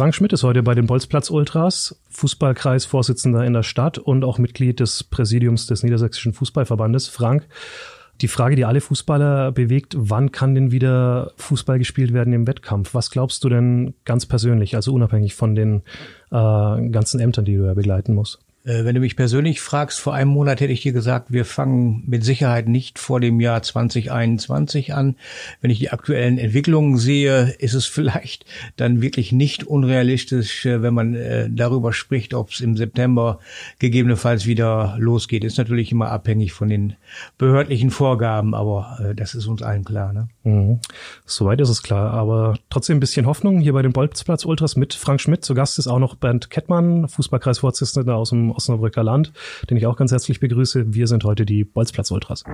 Frank Schmidt ist heute bei den Bolzplatz Ultras, Fußballkreisvorsitzender in der Stadt und auch Mitglied des Präsidiums des Niedersächsischen Fußballverbandes. Frank, die Frage, die alle Fußballer bewegt, wann kann denn wieder Fußball gespielt werden im Wettkampf? Was glaubst du denn ganz persönlich, also unabhängig von den äh, ganzen Ämtern, die du ja begleiten musst? Äh, wenn du mich persönlich fragst, vor einem Monat hätte ich dir gesagt, wir fangen mit Sicherheit nicht vor dem Jahr 2021 an. Wenn ich die aktuellen Entwicklungen sehe, ist es vielleicht dann wirklich nicht unrealistisch, äh, wenn man äh, darüber spricht, ob es im September gegebenenfalls wieder losgeht. Ist natürlich immer abhängig von den behördlichen Vorgaben, aber das ist uns allen klar. Ne? Mhm. Soweit ist es klar, aber trotzdem ein bisschen Hoffnung hier bei den Bolzplatz Ultras mit Frank Schmidt. Zu Gast ist auch noch Bernd Kettmann, Fußballkreisvorsitzender aus dem Osnabrücker Land, den ich auch ganz herzlich begrüße. Wir sind heute die Bolzplatz Ultras.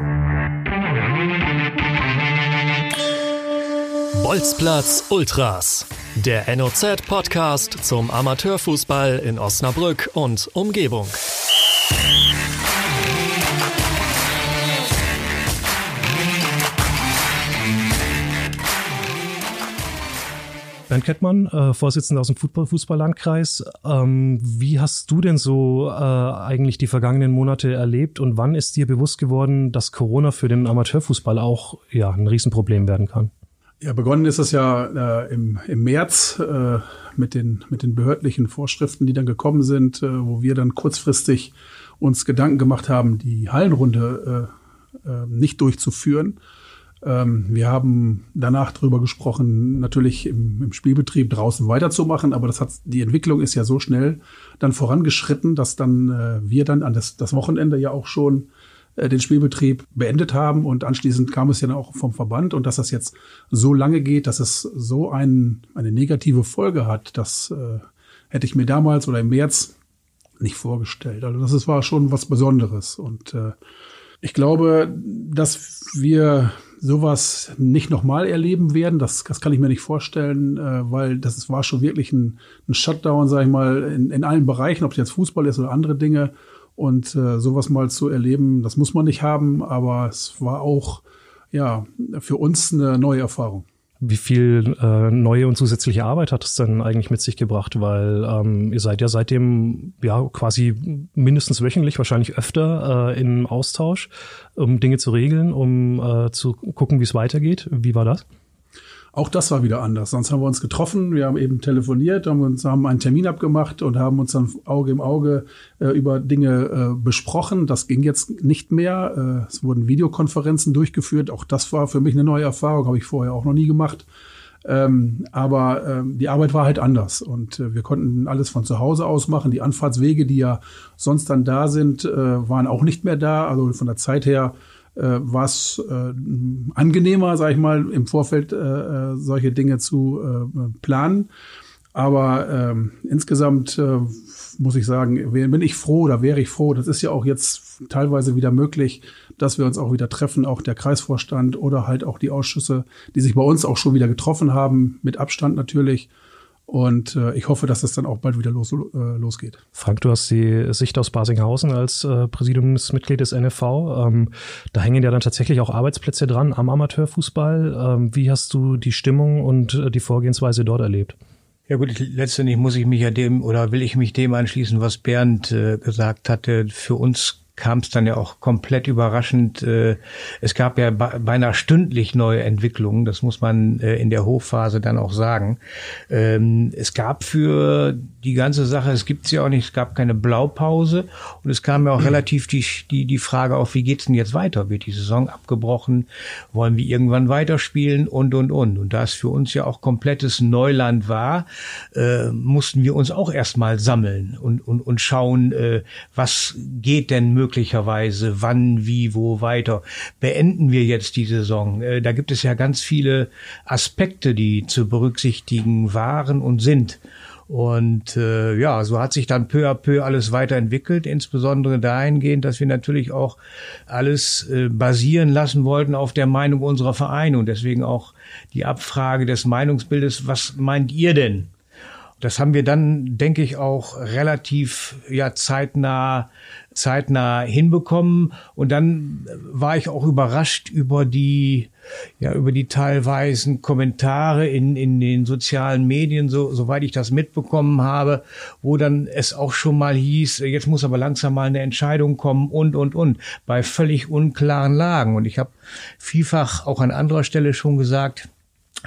Bolzplatz Ultras, der NOZ-Podcast zum Amateurfußball in Osnabrück und Umgebung. Bernd Kettmann, äh, Vorsitzender aus dem Fußballlandkreis. Ähm, wie hast du denn so äh, eigentlich die vergangenen Monate erlebt und wann ist dir bewusst geworden, dass Corona für den Amateurfußball auch ja, ein Riesenproblem werden kann? Ja, begonnen ist es ja äh, im, im März äh, mit, den, mit den behördlichen Vorschriften, die dann gekommen sind, äh, wo wir dann kurzfristig uns Gedanken gemacht haben, die Hallenrunde äh, äh, nicht durchzuführen wir haben danach darüber gesprochen, natürlich im, im, Spielbetrieb draußen weiterzumachen, aber das hat, die Entwicklung ist ja so schnell dann vorangeschritten, dass dann äh, wir dann an das, das Wochenende ja auch schon äh, den Spielbetrieb beendet haben und anschließend kam es ja dann auch vom Verband und dass das jetzt so lange geht, dass es so ein, eine negative Folge hat, das äh, hätte ich mir damals oder im März nicht vorgestellt. Also das ist, war schon was Besonderes und äh, ich glaube, dass wir sowas nicht nochmal erleben werden. Das, das kann ich mir nicht vorstellen, äh, weil das war schon wirklich ein, ein Shutdown, sage ich mal, in, in allen Bereichen, ob es jetzt Fußball ist oder andere Dinge. Und äh, sowas mal zu erleben, das muss man nicht haben, aber es war auch ja für uns eine neue Erfahrung. Wie viel äh, neue und zusätzliche Arbeit hat es denn eigentlich mit sich gebracht? Weil ähm, ihr seid ja seitdem ja quasi mindestens wöchentlich, wahrscheinlich öfter äh, im Austausch, um Dinge zu regeln, um äh, zu gucken, wie es weitergeht. Wie war das? Auch das war wieder anders. Sonst haben wir uns getroffen, wir haben eben telefoniert, haben uns haben einen Termin abgemacht und haben uns dann Auge im Auge äh, über Dinge äh, besprochen. Das ging jetzt nicht mehr. Äh, es wurden Videokonferenzen durchgeführt. Auch das war für mich eine neue Erfahrung, habe ich vorher auch noch nie gemacht. Ähm, aber ähm, die Arbeit war halt anders und äh, wir konnten alles von zu Hause aus machen. Die Anfahrtswege, die ja sonst dann da sind, äh, waren auch nicht mehr da. Also von der Zeit her äh, war es äh, angenehmer, sage ich mal, im Vorfeld äh, äh, solche Dinge zu äh, planen. Aber ähm, insgesamt äh, muss ich sagen, bin ich froh oder wäre ich froh. Das ist ja auch jetzt teilweise wieder möglich, dass wir uns auch wieder treffen, auch der Kreisvorstand oder halt auch die Ausschüsse, die sich bei uns auch schon wieder getroffen haben, mit Abstand natürlich. Und äh, ich hoffe, dass es dann auch bald wieder los, äh, losgeht. Frank, du hast die Sicht aus Basinghausen als äh, Präsidiumsmitglied des NFV. Ähm, da hängen ja dann tatsächlich auch Arbeitsplätze dran am Amateurfußball. Ähm, wie hast du die Stimmung und äh, die Vorgehensweise dort erlebt? Ja gut, letztendlich muss ich mich ja dem oder will ich mich dem anschließen, was Bernd äh, gesagt hatte. Für uns kam es dann ja auch komplett überraschend. Äh, es gab ja beinahe stündlich neue Entwicklungen, das muss man äh, in der Hochphase dann auch sagen. Ähm, es gab für die ganze Sache, es gibt ja auch nicht, es gab keine Blaupause und es kam ja auch relativ die, die, die Frage auf, wie geht's denn jetzt weiter? Wird die Saison abgebrochen? Wollen wir irgendwann weiterspielen? Und, und, und. Und da es für uns ja auch komplettes Neuland war, äh, mussten wir uns auch erstmal sammeln und, und, und schauen, äh, was geht denn möglich möglicherweise, wann, wie, wo weiter. Beenden wir jetzt die Saison? Äh, da gibt es ja ganz viele Aspekte, die zu berücksichtigen waren und sind. Und äh, ja, so hat sich dann peu à peu alles weiterentwickelt, insbesondere dahingehend, dass wir natürlich auch alles äh, basieren lassen wollten auf der Meinung unserer Vereine und deswegen auch die Abfrage des Meinungsbildes, was meint ihr denn? Das haben wir dann, denke ich, auch relativ ja zeitnah zeitnah hinbekommen. Und dann war ich auch überrascht über die, ja, über die teilweisen Kommentare in, in den sozialen Medien, so, soweit ich das mitbekommen habe, wo dann es auch schon mal hieß, jetzt muss aber langsam mal eine Entscheidung kommen und, und, und, bei völlig unklaren Lagen. Und ich habe vielfach auch an anderer Stelle schon gesagt,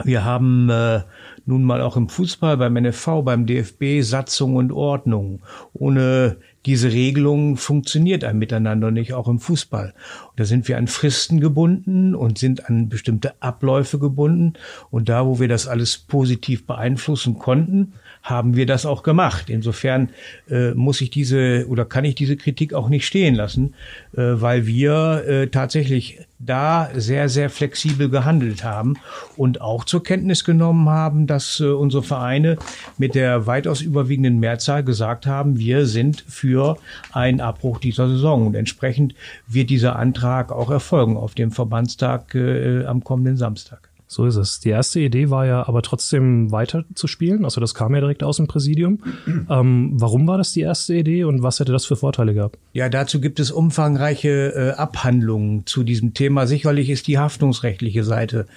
wir haben äh, nun mal auch im Fußball, beim NFV, beim DFB Satzung und Ordnung. Ohne diese Regelung funktioniert ein Miteinander nicht, auch im Fußball. Und da sind wir an Fristen gebunden und sind an bestimmte Abläufe gebunden. Und da, wo wir das alles positiv beeinflussen konnten, haben wir das auch gemacht. Insofern äh, muss ich diese oder kann ich diese Kritik auch nicht stehen lassen, äh, weil wir äh, tatsächlich da sehr, sehr flexibel gehandelt haben und auch zur Kenntnis genommen haben, dass äh, unsere Vereine mit der weitaus überwiegenden Mehrzahl gesagt haben, wir sind für einen Abbruch dieser Saison. Und entsprechend wird dieser Antrag auch erfolgen auf dem Verbandstag äh, am kommenden Samstag. So ist es. Die erste Idee war ja aber trotzdem weiter zu spielen. Also das kam ja direkt aus dem Präsidium. ähm, warum war das die erste Idee und was hätte das für Vorteile gehabt? Ja, dazu gibt es umfangreiche äh, Abhandlungen zu diesem Thema. Sicherlich ist die haftungsrechtliche Seite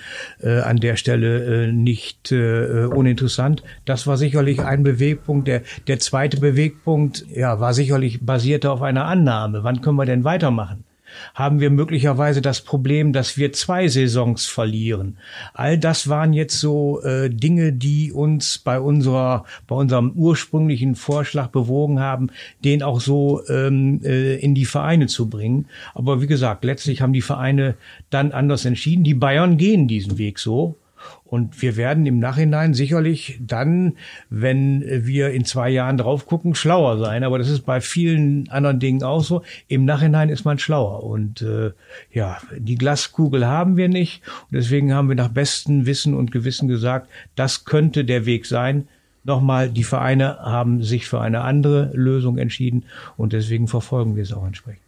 äh, an der Stelle äh, nicht äh, uninteressant. Das war sicherlich ein Bewegpunkt. Der, der zweite Bewegpunkt ja, war sicherlich basiert auf einer Annahme. Wann können wir denn weitermachen? Haben wir möglicherweise das Problem, dass wir zwei Saisons verlieren. All das waren jetzt so äh, Dinge, die uns bei unserer, bei unserem ursprünglichen Vorschlag bewogen haben, den auch so ähm, äh, in die Vereine zu bringen. Aber wie gesagt, letztlich haben die Vereine dann anders entschieden. Die Bayern gehen diesen Weg so. Und wir werden im Nachhinein sicherlich dann, wenn wir in zwei Jahren drauf gucken, schlauer sein. Aber das ist bei vielen anderen Dingen auch so. Im Nachhinein ist man schlauer. Und äh, ja, die Glaskugel haben wir nicht. Und deswegen haben wir nach bestem Wissen und Gewissen gesagt, das könnte der Weg sein. Nochmal, die Vereine haben sich für eine andere Lösung entschieden und deswegen verfolgen wir es auch entsprechend.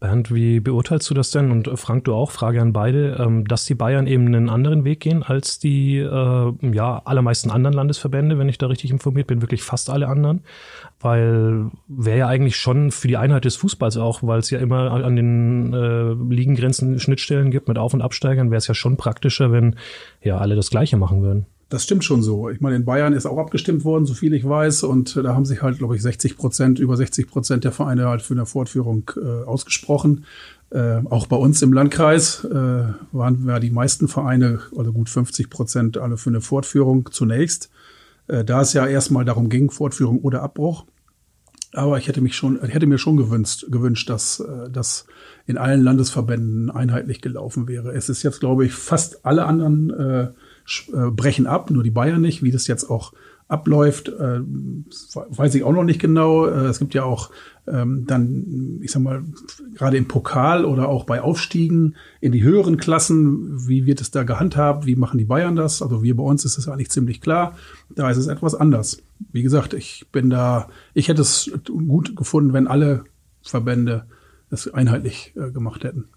Bernd, wie beurteilst du das denn? Und Frank, du auch, Frage an beide, ähm, dass die Bayern eben einen anderen Weg gehen als die äh, ja, allermeisten anderen Landesverbände, wenn ich da richtig informiert bin, wirklich fast alle anderen. Weil wäre ja eigentlich schon für die Einheit des Fußballs auch, weil es ja immer an den äh, Ligengrenzen Schnittstellen gibt mit Auf- und Absteigern, wäre es ja schon praktischer, wenn ja alle das Gleiche machen würden. Das stimmt schon so. Ich meine, in Bayern ist auch abgestimmt worden, so viel ich weiß. Und da haben sich halt, glaube ich, 60 Prozent, über 60 Prozent der Vereine halt für eine Fortführung äh, ausgesprochen. Äh, auch bei uns im Landkreis äh, waren ja die meisten Vereine, also gut 50 Prozent, alle für eine Fortführung zunächst. Äh, da es ja erstmal darum ging, Fortführung oder Abbruch. Aber ich hätte mich schon, hätte mir schon gewünscht, gewünscht, dass äh, das in allen Landesverbänden einheitlich gelaufen wäre. Es ist jetzt, glaube ich, fast alle anderen äh, brechen ab, nur die Bayern nicht. Wie das jetzt auch abläuft, äh, weiß ich auch noch nicht genau. Äh, es gibt ja auch ähm, dann, ich sag mal, gerade im Pokal oder auch bei Aufstiegen in die höheren Klassen, wie wird es da gehandhabt? Wie machen die Bayern das? Also wir bei uns ist es eigentlich ziemlich klar. Da ist es etwas anders. Wie gesagt, ich bin da, ich hätte es gut gefunden, wenn alle Verbände es einheitlich gemacht hätten.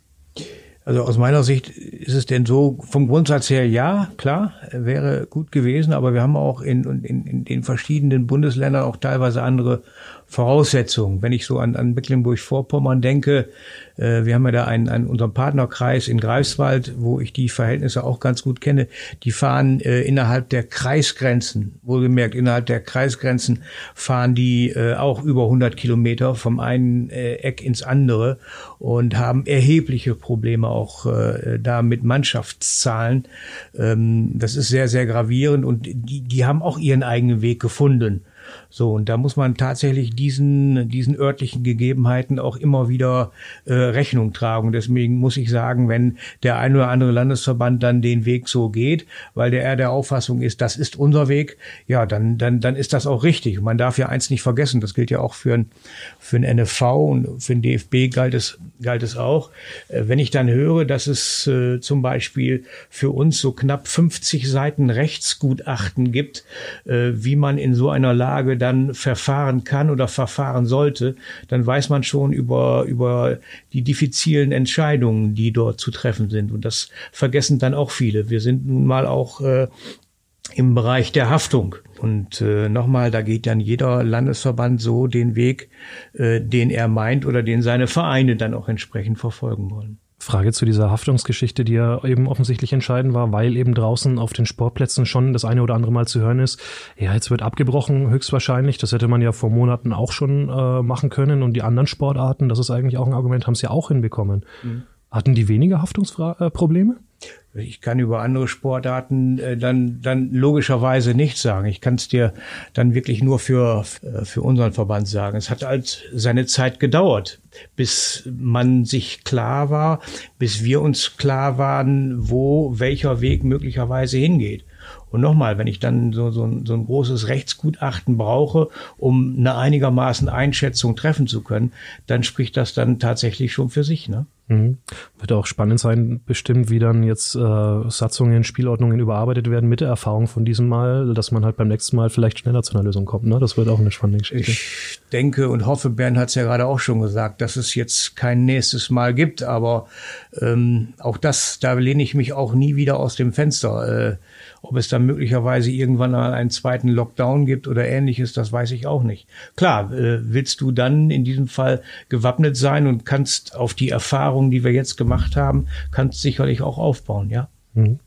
Also aus meiner Sicht ist es denn so, vom Grundsatz her ja, klar, wäre gut gewesen, aber wir haben auch in, in, in den verschiedenen Bundesländern auch teilweise andere Voraussetzungen. Wenn ich so an, an Mecklenburg-Vorpommern denke, äh, wir haben ja da einen, einen unseren Partnerkreis in Greifswald, wo ich die Verhältnisse auch ganz gut kenne. Die fahren äh, innerhalb der Kreisgrenzen, wohlgemerkt innerhalb der Kreisgrenzen fahren die äh, auch über 100 Kilometer vom einen äh, Eck ins andere und haben erhebliche Probleme auch äh, da mit Mannschaftszahlen. Ähm, das ist sehr, sehr gravierend und die, die haben auch ihren eigenen Weg gefunden. So, und da muss man tatsächlich diesen, diesen örtlichen Gegebenheiten auch immer wieder äh, Rechnung tragen. Deswegen muss ich sagen, wenn der ein oder andere Landesverband dann den Weg so geht, weil der er der Auffassung ist, das ist unser Weg, ja, dann, dann, dann ist das auch richtig. Man darf ja eins nicht vergessen, das gilt ja auch für ein, für ein NFV und für ein DFB galt es, galt es auch. Äh, wenn ich dann höre, dass es äh, zum Beispiel für uns so knapp 50 Seiten Rechtsgutachten gibt, äh, wie man in so einer Lage dann verfahren kann oder verfahren sollte, dann weiß man schon über, über die diffizilen Entscheidungen, die dort zu treffen sind. Und das vergessen dann auch viele. Wir sind nun mal auch äh, im Bereich der Haftung. Und äh, nochmal, da geht dann jeder Landesverband so den Weg, äh, den er meint oder den seine Vereine dann auch entsprechend verfolgen wollen. Frage zu dieser Haftungsgeschichte, die ja eben offensichtlich entscheidend war, weil eben draußen auf den Sportplätzen schon das eine oder andere Mal zu hören ist, ja, jetzt wird abgebrochen, höchstwahrscheinlich. Das hätte man ja vor Monaten auch schon äh, machen können. Und die anderen Sportarten, das ist eigentlich auch ein Argument, haben es ja auch hinbekommen. Mhm. Hatten die weniger Haftungsprobleme? Ich kann über andere Sportarten äh, dann, dann logischerweise nichts sagen. Ich kann es dir dann wirklich nur für, äh, für unseren Verband sagen. Es hat halt seine Zeit gedauert, bis man sich klar war, bis wir uns klar waren, wo welcher Weg möglicherweise hingeht. Und nochmal, wenn ich dann so, so, ein, so ein großes Rechtsgutachten brauche, um eine einigermaßen Einschätzung treffen zu können, dann spricht das dann tatsächlich schon für sich. Ne? Mhm. Wird auch spannend sein, bestimmt, wie dann jetzt äh, Satzungen, Spielordnungen überarbeitet werden mit der Erfahrung von diesem Mal, dass man halt beim nächsten Mal vielleicht schneller zu einer Lösung kommt. Ne? Das wird auch eine spannende Geschichte. Ich denke und hoffe, Bernd hat es ja gerade auch schon gesagt, dass es jetzt kein nächstes Mal gibt, aber ähm, auch das, da lehne ich mich auch nie wieder aus dem Fenster. Äh, ob es dann möglicherweise irgendwann mal einen zweiten Lockdown gibt oder ähnliches, das weiß ich auch nicht. Klar, äh, willst du dann in diesem Fall gewappnet sein und kannst auf die Erfahrungen, die wir jetzt gemacht haben, kannst sicherlich auch aufbauen, ja. Mhm.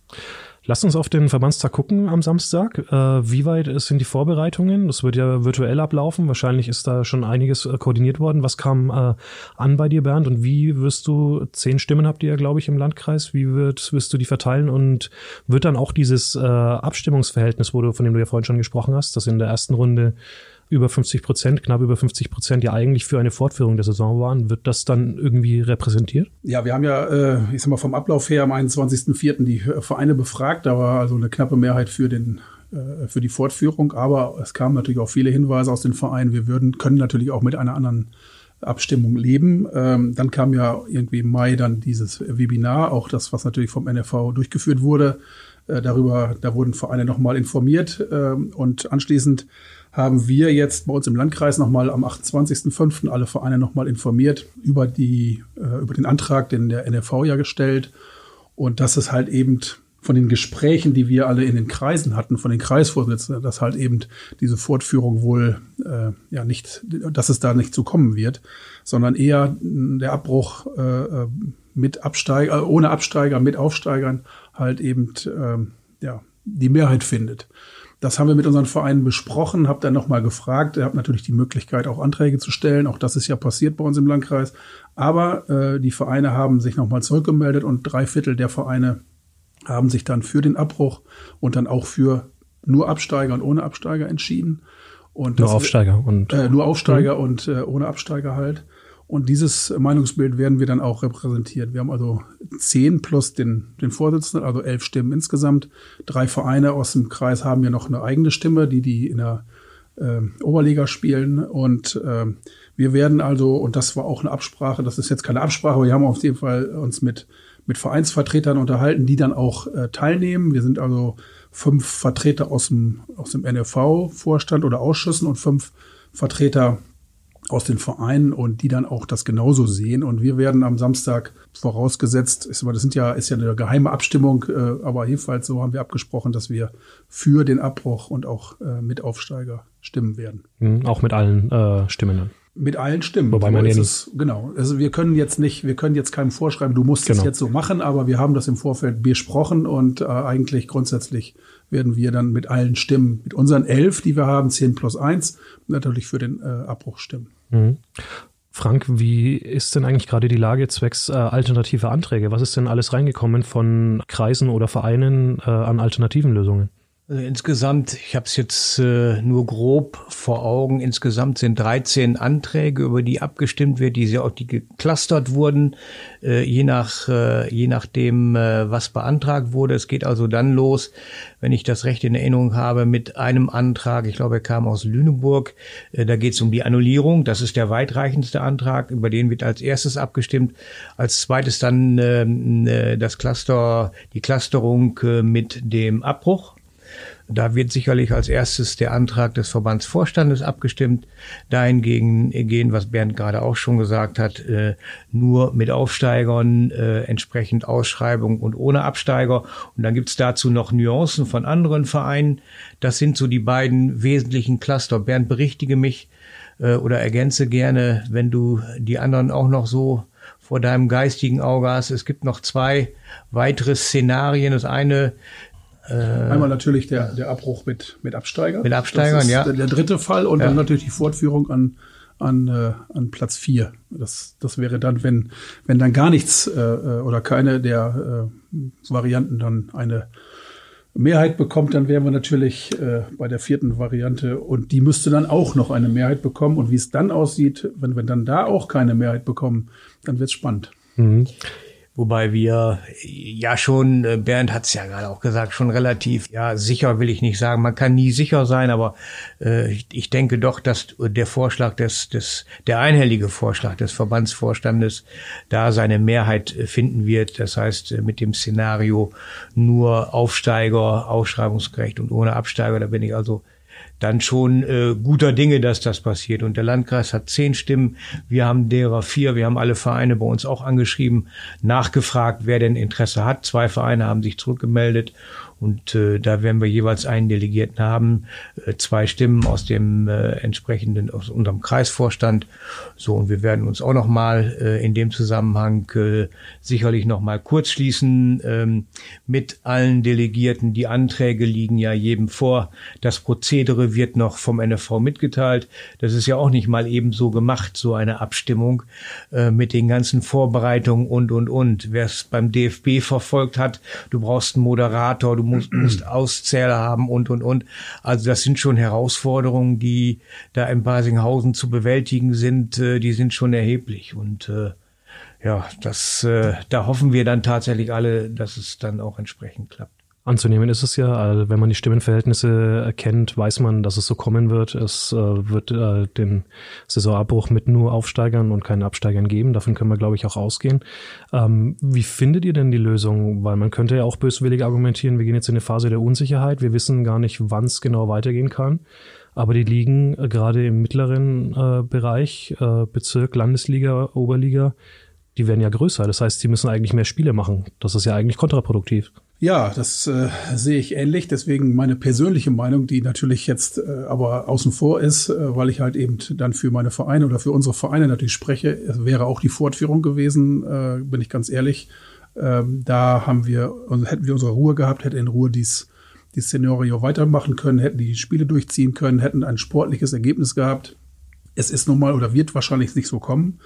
Lass uns auf den Verbandstag gucken am Samstag. Äh, wie weit sind die Vorbereitungen? Das wird ja virtuell ablaufen. Wahrscheinlich ist da schon einiges äh, koordiniert worden. Was kam äh, an bei dir, Bernd? Und wie wirst du, zehn Stimmen habt ihr ja, glaube ich, im Landkreis. Wie wird, wirst du die verteilen? Und wird dann auch dieses äh, Abstimmungsverhältnis, wo du, von dem du ja vorhin schon gesprochen hast, das in der ersten Runde über 50 Prozent, knapp über 50 Prozent ja eigentlich für eine Fortführung der Saison waren. Wird das dann irgendwie repräsentiert? Ja, wir haben ja, äh, ich sag mal, vom Ablauf her am 21.04. die Vereine befragt. Da war also eine knappe Mehrheit für den äh, für die Fortführung, aber es kamen natürlich auch viele Hinweise aus den Vereinen. Wir würden, können natürlich auch mit einer anderen Abstimmung leben. Ähm, dann kam ja irgendwie im Mai dann dieses Webinar, auch das, was natürlich vom NFV durchgeführt wurde. Äh, darüber, da wurden Vereine nochmal informiert ähm, und anschließend haben wir jetzt bei uns im Landkreis nochmal am 28.05. alle Vereine nochmal informiert über die, äh, über den Antrag, den der NRV ja gestellt. Und das ist halt eben von den Gesprächen, die wir alle in den Kreisen hatten, von den Kreisvorsitzenden, dass halt eben diese Fortführung wohl äh, ja nicht, dass es da nicht zu kommen wird, sondern eher der Abbruch äh, mit Absteiger, äh, ohne Absteiger, mit Aufsteigern halt eben äh, ja die Mehrheit findet. Das haben wir mit unseren Vereinen besprochen, habe dann nochmal gefragt. Ihr habt natürlich die Möglichkeit, auch Anträge zu stellen. Auch das ist ja passiert bei uns im Landkreis. Aber äh, die Vereine haben sich nochmal zurückgemeldet und drei Viertel der Vereine haben sich dann für den Abbruch und dann auch für nur Absteiger und ohne Absteiger entschieden. Und nur Aufsteiger und äh, nur Aufsteiger mhm. und äh, ohne Absteiger halt. Und dieses Meinungsbild werden wir dann auch repräsentiert. Wir haben also zehn plus den, den Vorsitzenden, also elf Stimmen insgesamt. Drei Vereine aus dem Kreis haben ja noch eine eigene Stimme, die die in der äh, Oberliga spielen. Und äh, wir werden also, und das war auch eine Absprache, das ist jetzt keine Absprache, aber wir haben auf jeden Fall uns mit, mit Vereinsvertretern unterhalten, die dann auch äh, teilnehmen. Wir sind also fünf Vertreter aus dem, aus dem NRV-Vorstand oder Ausschüssen und fünf Vertreter aus den Vereinen und die dann auch das genauso sehen. Und wir werden am Samstag vorausgesetzt, ist, das sind ja, ist ja eine geheime Abstimmung, äh, aber jedenfalls so haben wir abgesprochen, dass wir für den Abbruch und auch äh, mit Aufsteiger stimmen werden. Mhm, auch mit allen äh, Stimmen dann. Mit allen Stimmen. Wobei man ja es, genau. Also wir können jetzt nicht, wir können jetzt keinem vorschreiben, du musst genau. es jetzt so machen, aber wir haben das im Vorfeld besprochen und äh, eigentlich grundsätzlich werden wir dann mit allen Stimmen, mit unseren elf, die wir haben, zehn plus eins, natürlich für den äh, Abbruch stimmen. Mhm. Frank, wie ist denn eigentlich gerade die Lage zwecks äh, alternative Anträge? Was ist denn alles reingekommen von Kreisen oder Vereinen äh, an alternativen Lösungen? Also insgesamt, ich habe es jetzt äh, nur grob vor Augen, insgesamt sind 13 Anträge, über die abgestimmt wird, die auch die geclustert wurden, äh, je nach äh, je nachdem, äh, was beantragt wurde. Es geht also dann los, wenn ich das recht in Erinnerung habe, mit einem Antrag, ich glaube, er kam aus Lüneburg, äh, da geht es um die Annullierung, das ist der weitreichendste Antrag, über den wird als erstes abgestimmt. Als zweites dann ähm, äh, das Cluster, die Clusterung äh, mit dem Abbruch Da wird sicherlich als erstes der Antrag des Verbandsvorstandes abgestimmt, dahingegen gehen, was Bernd gerade auch schon gesagt hat, äh, nur mit Aufsteigern, äh, entsprechend Ausschreibung und ohne Absteiger. Und dann gibt's dazu noch Nuancen von anderen Vereinen. Das sind so die beiden wesentlichen Cluster. Bernd, berichtige mich äh, oder ergänze gerne, wenn du die anderen auch noch so vor deinem geistigen Auge hast. Es gibt noch zwei weitere Szenarien. Das eine äh, Einmal natürlich der, der Abbruch mit, mit Absteigern. Mit Absteigern, ja. Der, der, dritte Fall und ja. dann natürlich die Fortführung an, an, äh, an Platz vier. Das, das wäre dann, wenn, wenn dann gar nichts äh, äh oder keine der äh, Varianten dann eine Mehrheit bekommt, dann wären wir natürlich äh, bei der vierten Variante und die müsste dann auch noch eine Mehrheit bekommen. Und wie es dann aussieht, wenn wir dann da auch keine Mehrheit bekommen, dann wird es spannend. Mhm. Wobei wir ja schon, äh, Bernd hat es ja gerade auch gesagt, schon relativ, ja, sicher will ich nicht sagen, man kann nie sicher sein, aber äh, ich, ich denke doch, dass der Vorschlag des, des, der einhellige Vorschlag des Verbandsvorstandes da seine Mehrheit finden wird. Das heißt, äh, mit dem Szenario nur Aufsteiger, Ausschreibungsgerecht und ohne Absteiger, da bin ich also dann schon äh, guter Dinge, dass das passiert. Und der Landkreis hat zehn Stimmen, wir haben derer vier, wir haben alle Vereine bei uns auch angeschrieben, nachgefragt, wer denn Interesse hat. Zwei Vereine haben sich zurückgemeldet und äh, da werden wir jeweils einen Delegierten haben, äh, zwei Stimmen aus dem äh, entsprechenden, aus unserem Kreisvorstand. So, und wir werden uns auch nochmal äh, in dem Zusammenhang äh, sicherlich nochmal kurz schließen ähm, mit allen Delegierten. Die Anträge liegen ja jedem vor. Das Prozedere wird noch vom NFV mitgeteilt. Das ist ja auch nicht mal ebenso gemacht, so eine Abstimmung äh, mit den ganzen Vorbereitungen und, und, und. Wer es beim DFB verfolgt hat, du brauchst einen Moderator, du musst, musst Auszähler haben und, und, und. Also das sind schon Herausforderungen, die da in Basinghausen zu bewältigen sind, äh, die sind schon erheblich und äh, ja, das, äh, da hoffen wir dann tatsächlich alle, dass es dann auch entsprechend klappt. Anzunehmen ist es ja, wenn man die Stimmenverhältnisse erkennt, weiß man, dass es so kommen wird. Es äh, wird äh, den Saisonabbruch mit nur Aufsteigern und keinen Absteigern geben. Davon können wir, glaube ich, auch ausgehen. Ähm, wie findet ihr denn die Lösung? Weil man könnte ja auch böswillig argumentieren, wir gehen jetzt in eine Phase der Unsicherheit. Wir wissen gar nicht, wann es genau weitergehen kann. Aber die liegen äh, gerade im mittleren Bereich, Bezirk, Landesliga, Oberliga, die werden ja größer. Das heißt, sie müssen eigentlich mehr Spiele machen. Das ist ja eigentlich kontraproduktiv. Ja, das äh, sehe ich ähnlich. Deswegen meine persönliche Meinung, die natürlich jetzt äh, aber außen vor ist, äh, weil ich halt eben dann für meine Vereine oder für unsere Vereine natürlich spreche, wäre auch die Fortführung gewesen, äh, bin ich ganz ehrlich. Ähm, da haben wir, hätten wir unsere Ruhe gehabt, hätte in Ruhe dies, dieses Szenario weitermachen können, hätten die Spiele durchziehen können, hätten ein sportliches Ergebnis gehabt. Es ist nun mal oder wird wahrscheinlich nicht so kommen.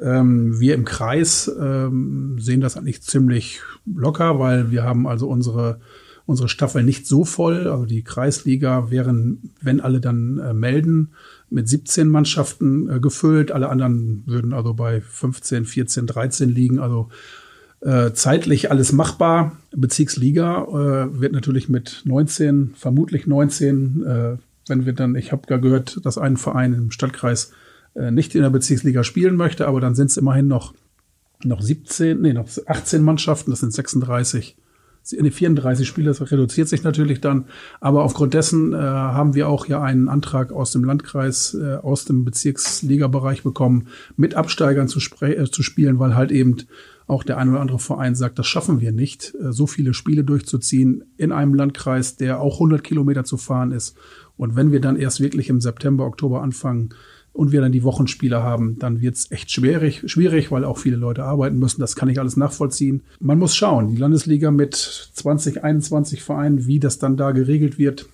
Ähm, wir im Kreis ähm, sehen das eigentlich ziemlich locker, weil wir haben also unsere unsere Staffel nicht so voll. Also die Kreisliga wären, wenn alle dann äh, melden, mit 17 Mannschaften äh, gefüllt. Alle anderen würden also bei 15, 14, 13 liegen. Also äh, zeitlich alles machbar. Bezirksliga äh, wird natürlich mit 19, vermutlich 19, äh, wenn wir dann, ich habe ja gehört, dass ein Verein im Stadtkreis nicht in der Bezirksliga spielen möchte, aber dann sind es immerhin noch, noch 17, nee, noch 18 Mannschaften, das sind 36 nee, 34 Spiele, das reduziert sich natürlich dann. Aber aufgrund dessen äh, haben wir auch ja einen Antrag aus dem Landkreis, äh, aus dem Bezirksligabereich bekommen, mit Absteigern zu, äh, zu spielen, weil halt eben auch der ein oder andere Verein sagt, das schaffen wir nicht, äh, so viele Spiele durchzuziehen in einem Landkreis, der auch 100 Kilometer zu fahren ist. Und wenn wir dann erst wirklich im September, Oktober anfangen, und wir dann die Wochenspiele haben, dann wird es echt schwierig, schwierig, weil auch viele Leute arbeiten müssen. Das kann ich alles nachvollziehen. Man muss schauen, die Landesliga mit 20, 21 Vereinen, wie das dann da geregelt wird,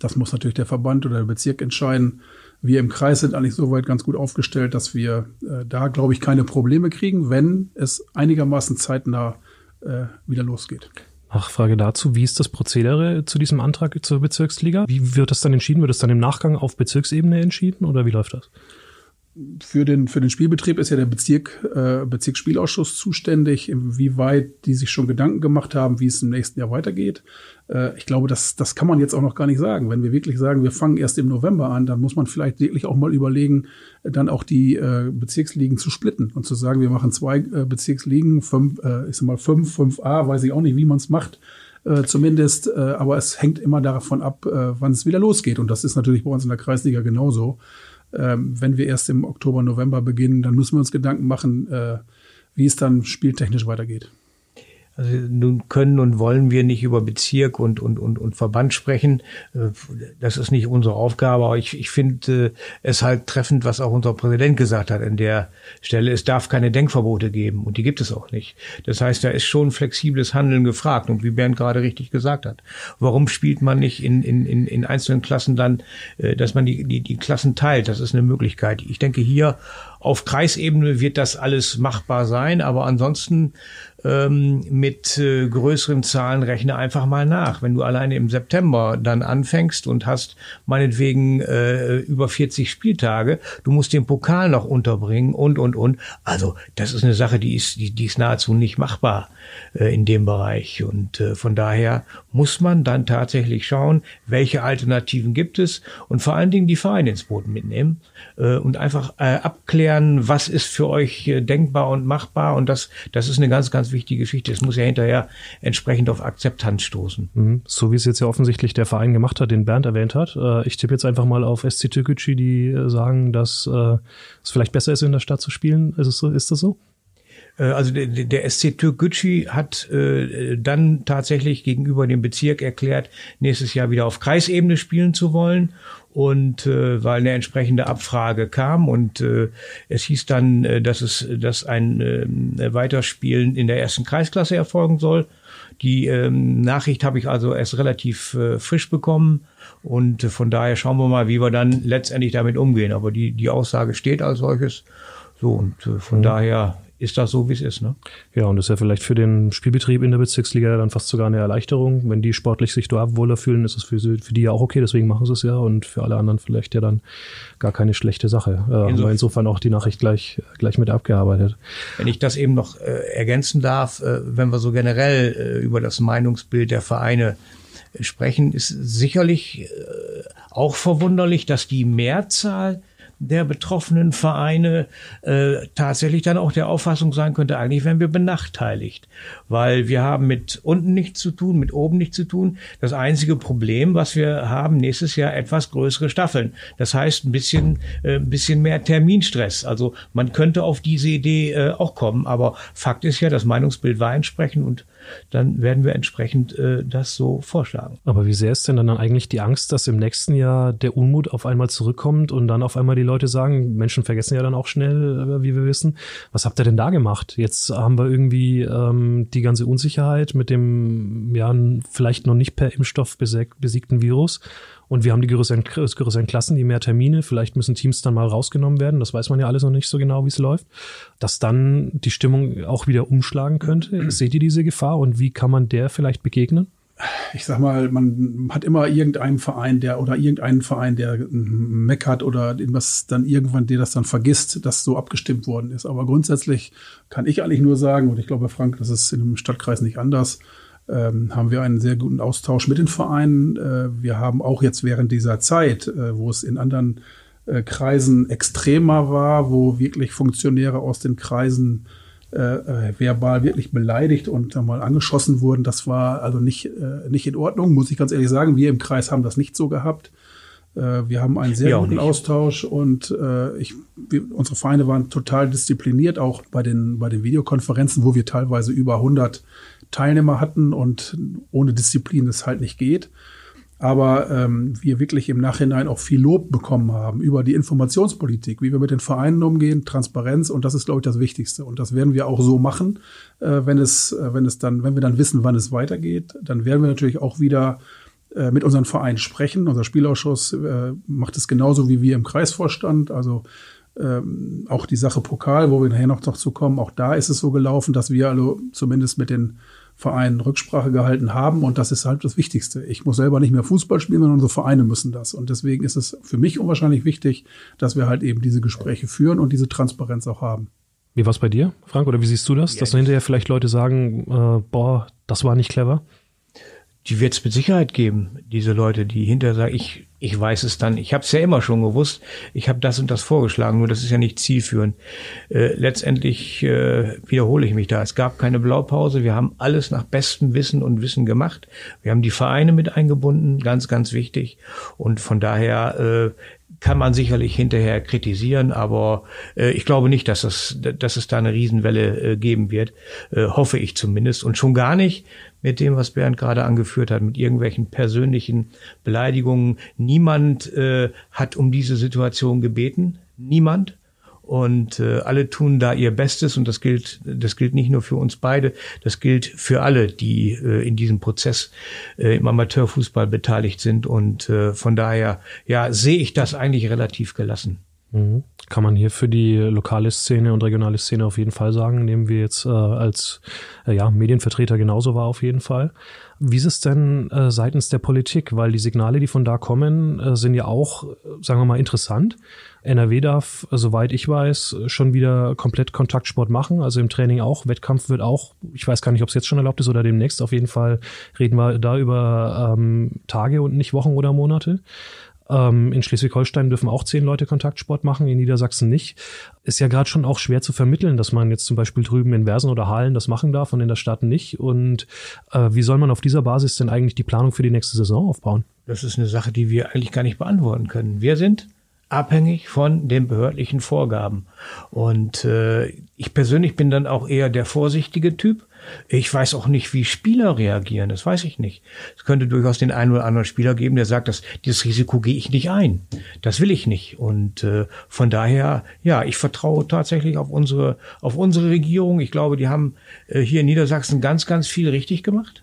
das muss natürlich der Verband oder der Bezirk entscheiden. Wir im Kreis sind eigentlich soweit ganz gut aufgestellt, dass wir äh, da, glaube ich, keine Probleme kriegen, wenn es einigermaßen zeitnah äh, wieder losgeht. Nachfrage dazu, wie ist das Prozedere zu diesem Antrag zur Bezirksliga? Wie wird das dann entschieden? Wird es dann im Nachgang auf Bezirksebene entschieden oder wie läuft das? Für den, für den Spielbetrieb ist ja der Bezirk, äh, Bezirksspielausschuss zuständig, inwieweit die sich schon Gedanken gemacht haben, wie es im nächsten Jahr weitergeht. Äh, ich glaube, das, das kann man jetzt auch noch gar nicht sagen. Wenn wir wirklich sagen, wir fangen erst im November an, dann muss man vielleicht wirklich auch mal überlegen, dann auch die äh, Bezirksligen zu splitten und zu sagen, wir machen zwei äh, Bezirksligen, fünf, äh, ich sag mal fünf, fünf A, weiß ich auch nicht, wie man es macht. äh, zumindest. Äh, aber es hängt immer davon ab, äh, wann es wieder losgeht. Und das ist natürlich bei uns in der Kreisliga genauso. Ähm, wenn wir erst im Oktober, November beginnen, dann müssen wir uns Gedanken machen, äh, wie es dann spieltechnisch weitergeht. Also nun können und wollen wir nicht über Bezirk und, und, und, und Verband sprechen. Äh, das ist nicht unsere Aufgabe, aber ich, ich finde es halt treffend, was auch unser Präsident gesagt hat an der Stelle. Es darf keine Denkverbote geben und die gibt es auch nicht. Das heißt, da ist schon flexibles Handeln gefragt und wie Bernd gerade richtig gesagt hat. Warum spielt man nicht in, in, in, in einzelnen Klassen dann, äh, dass man die, die, die Klassen teilt? Das ist eine Möglichkeit. Ich denke, hier auf Kreisebene wird das alles machbar sein, aber ansonsten ähm, mit äh, größeren Zahlen rechne einfach mal nach. Wenn du alleine im September dann anfängst und hast meinetwegen äh, über 40 Spieltage, du musst den Pokal noch unterbringen und und und. Also das ist eine Sache, die ist die, die ist nahezu nicht machbar äh, in dem Bereich und äh, von daher muss man dann tatsächlich schauen, welche Alternativen gibt es und vor allen Dingen die Vereine ins Boot mitnehmen äh, und einfach äh, abklären, was ist für euch äh, denkbar und machbar und das das ist eine ganz ganz wichtige Geschichte. Es muss ja hinterher entsprechend auf Akzeptanz stoßen. Mhm. So wie es jetzt ja offensichtlich der Verein gemacht hat, den Bernd erwähnt hat. Äh, ich tippe jetzt einfach mal auf SC Türkgücü, die äh, sagen, dass es vielleicht besser ist, in der Stadt zu spielen. Ist, es so, ist das so? Also der, der SC Türkgücü hat äh, dann tatsächlich gegenüber dem Bezirk erklärt, nächstes Jahr wieder auf Kreisebene spielen zu wollen und äh, weil eine entsprechende Abfrage kam und äh, es hieß dann, äh, dass es dass ein äh, Weiterspielen in der ersten Kreisklasse erfolgen soll. Die ähm, Nachricht habe ich also erst relativ äh, frisch bekommen und äh, von daher schauen wir mal, wie wir dann letztendlich damit umgehen. Aber die die Aussage steht als solches. So und äh, von mhm. daher ist das so, wie es ist. Ne? Ja, und das ist ja vielleicht für den Spielbetrieb in der Bezirksliga dann fast sogar eine Erleichterung. Wenn die sportlich sich da wohler fühlen, ist es für, sie, für die ja auch okay, deswegen machen sie es ja und für alle anderen vielleicht ja dann gar keine schlechte Sache. Äh, haben wir insofern auch die Nachricht gleich, gleich mit abgearbeitet. Wenn ich das eben noch äh, ergänzen darf, äh, wenn wir so generell äh, über das Meinungsbild der Vereine sprechen, ist sicherlich äh, auch verwunderlich, dass die Mehrzahl der betroffenen Vereine äh, tatsächlich dann auch der Auffassung sein könnte, eigentlich wären wir benachteiligt, weil wir haben mit unten nichts zu tun, mit oben nichts zu tun. Das einzige Problem, was wir haben nächstes Jahr etwas größere Staffeln. Das heißt ein bisschen, äh, ein bisschen mehr Terminstress. Also man könnte auf diese Idee äh, auch kommen, aber Fakt ist ja, das Meinungsbild war entsprechend und dann werden wir entsprechend äh, das so vorschlagen. Aber wie sehr ist denn dann eigentlich die Angst, dass im nächsten Jahr der Unmut auf einmal zurückkommt und dann auf einmal die Leute sagen, Menschen vergessen ja dann auch schnell, äh, wie wir wissen. Was habt ihr denn da gemacht? Jetzt haben wir irgendwie ähm, die ganze Unsicherheit mit dem ja vielleicht noch nicht per Impfstoff besiegten Virus und wir haben die größeren, größeren Klassen, die mehr Termine, vielleicht müssen Teams dann mal rausgenommen werden, das weiß man ja alles noch nicht so genau, wie es läuft, dass dann die Stimmung auch wieder umschlagen könnte. Seht ihr diese Gefahr und wie kann man der vielleicht begegnen? ich sag mal, man hat immer irgendeinen Verein, der oder irgendeinen Verein, der meckert oder was dann irgendwann, der das dann vergisst, dass so abgestimmt worden ist. Aber grundsätzlich kann ich eigentlich nur sagen, und ich glaube, Frank, das ist in einem Stadtkreis nicht anders, ähm, haben wir einen sehr guten Austausch mit den Vereinen. Äh, wir haben auch jetzt während dieser Zeit, äh, wo es in anderen äh, Kreisen extremer war, wo wirklich Funktionäre aus den Kreisen äh, verbal wirklich beleidigt und mal angeschossen wurden. Das war also nicht, äh, nicht in Ordnung, muss ich ganz ehrlich sagen. Wir im Kreis haben das nicht so gehabt. Äh, wir haben einen sehr guten Austausch und äh, ich, wir, unsere Vereine waren total diszipliniert, auch bei den, bei den Videokonferenzen, wo wir teilweise über 100 Teilnehmer hatten und ohne Disziplin es halt nicht geht. Aber ähm, wir wirklich im Nachhinein auch viel Lob bekommen haben über die Informationspolitik, wie wir mit den Vereinen umgehen, Transparenz und das ist, glaube ich, das Wichtigste. Und das werden wir auch so machen, äh, wenn es, äh, wenn es dann, wenn wir dann wissen, wann es weitergeht, dann werden wir natürlich auch wieder äh, mit unseren Vereinen sprechen. Unser Spielausschuss äh, macht es genauso wie wir im Kreisvorstand. Also ähm, auch die Sache Pokal, wo wir nachher noch dazu kommen, auch da ist es so gelaufen, dass wir also zumindest mit den Vereinen Rücksprache gehalten haben und das ist halt das Wichtigste. Ich muss selber nicht mehr Fußball spielen, sondern unsere Vereine müssen das. Und deswegen ist es für mich unwahrscheinlich wichtig, dass wir halt eben diese Gespräche führen und diese Transparenz auch haben. Wie war es bei dir, Frank, oder wie siehst du das? Ja, dass hinterher vielleicht Leute sagen, äh, boah, das war nicht clever? Die wird es mit Sicherheit geben, diese Leute, die hinterher sagen, ich ich weiß es dann. Ich habe es ja immer schon gewusst. Ich habe das und das vorgeschlagen, nur das ist ja nicht zielführend. Äh, letztendlich äh, wiederhole ich mich da. Es gab keine Blaupause. Wir haben alles nach bestem Wissen und Wissen gemacht. Wir haben die Vereine mit eingebunden, ganz, ganz wichtig. Und von daher äh, kann man sicherlich hinterher kritisieren, aber äh, ich glaube nicht, dass es, dass es da eine Riesenwelle äh, geben wird. Äh, hoffe ich zumindest. Und schon gar nicht mit dem, was Bernd gerade angeführt hat, mit irgendwelchen persönlichen Beleidigungen. Niemand äh, hat um diese Situation gebeten. Niemand. Und äh, alle tun da ihr Bestes und das gilt, das gilt nicht nur für uns beide, das gilt für alle, die äh, in diesem Prozess äh, im Amateurfußball beteiligt sind. Und äh, von daher, ja, sehe ich das eigentlich relativ gelassen. Mhm. Kann man hier für die lokale Szene und regionale Szene auf jeden Fall sagen, nehmen wir jetzt äh, als äh, ja, Medienvertreter genauso wahr auf jeden Fall. Wie ist es denn äh, seitens der Politik? Weil die Signale, die von da kommen, äh, sind ja auch, sagen wir mal, interessant. NRW darf, soweit ich weiß, schon wieder komplett Kontaktsport machen, also im Training auch. Wettkampf wird auch, ich weiß gar nicht, ob es jetzt schon erlaubt ist oder demnächst. Auf jeden Fall reden wir da über ähm, Tage und nicht Wochen oder Monate. Ähm, in Schleswig-Holstein dürfen auch zehn Leute Kontaktsport machen, in Niedersachsen nicht. Ist ja gerade schon auch schwer zu vermitteln, dass man jetzt zum Beispiel drüben in Versen oder Halen das machen darf und in der Stadt nicht. Und äh, wie soll man auf dieser Basis denn eigentlich die Planung für die nächste Saison aufbauen? Das ist eine Sache, die wir eigentlich gar nicht beantworten können. Wir sind abhängig von den behördlichen Vorgaben. Und äh, ich persönlich bin dann auch eher der vorsichtige Typ. Ich weiß auch nicht, wie Spieler reagieren. Das weiß ich nicht. Es könnte durchaus den einen oder anderen Spieler geben, der sagt, dass dieses Risiko gehe ich nicht ein. Das will ich nicht. Und äh, von daher, ja, ich vertraue tatsächlich auf unsere auf unsere Regierung. Ich glaube, die haben äh, hier in Niedersachsen ganz, ganz viel richtig gemacht.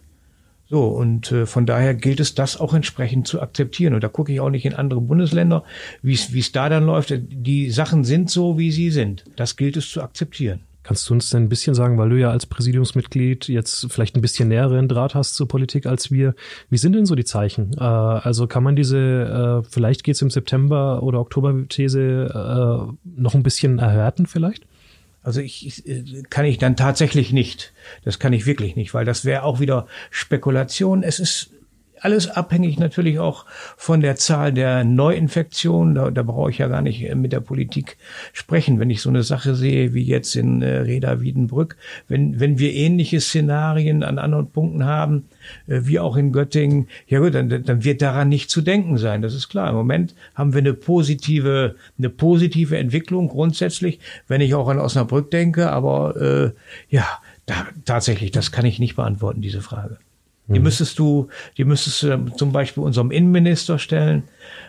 So, und äh, von daher gilt es, das auch entsprechend zu akzeptieren. Und da gucke ich auch nicht in andere Bundesländer, wie es da dann läuft. Die Sachen sind so, wie sie sind. Das gilt es zu akzeptieren. Kannst du uns denn ein bisschen sagen, weil du ja als Präsidiumsmitglied jetzt vielleicht ein bisschen näheren Draht hast zur Politik als wir, wie sind denn so die Zeichen? Äh, also kann man diese, äh, vielleicht geht's im September oder Oktober-These äh, noch ein bisschen erhärten vielleicht? Also ich, ich äh, kann ich dann tatsächlich nicht. Das kann ich wirklich nicht, weil das wäre auch wieder Spekulation. Es ist alles abhängig natürlich auch von der Zahl der Neuinfektionen. Da, da brauche ich ja gar nicht äh, mit der Politik sprechen. Wenn ich so eine Sache sehe wie jetzt in äh, Reda Wiedenbrück, wenn, wenn wir ähnliche Szenarien an anderen Punkten haben, äh, wie auch in Göttingen, ja gut, dann, dann wird daran nicht zu denken sein. Das ist klar. Im Moment haben wir eine positive, eine positive Entwicklung grundsätzlich, wenn ich auch an Osnabrück denke. Aber äh, ja, da, tatsächlich, das kann ich nicht beantworten, diese Frage. Die mhm. müsstest du, die müsstest du zum Beispiel unserem Innenminister stellen.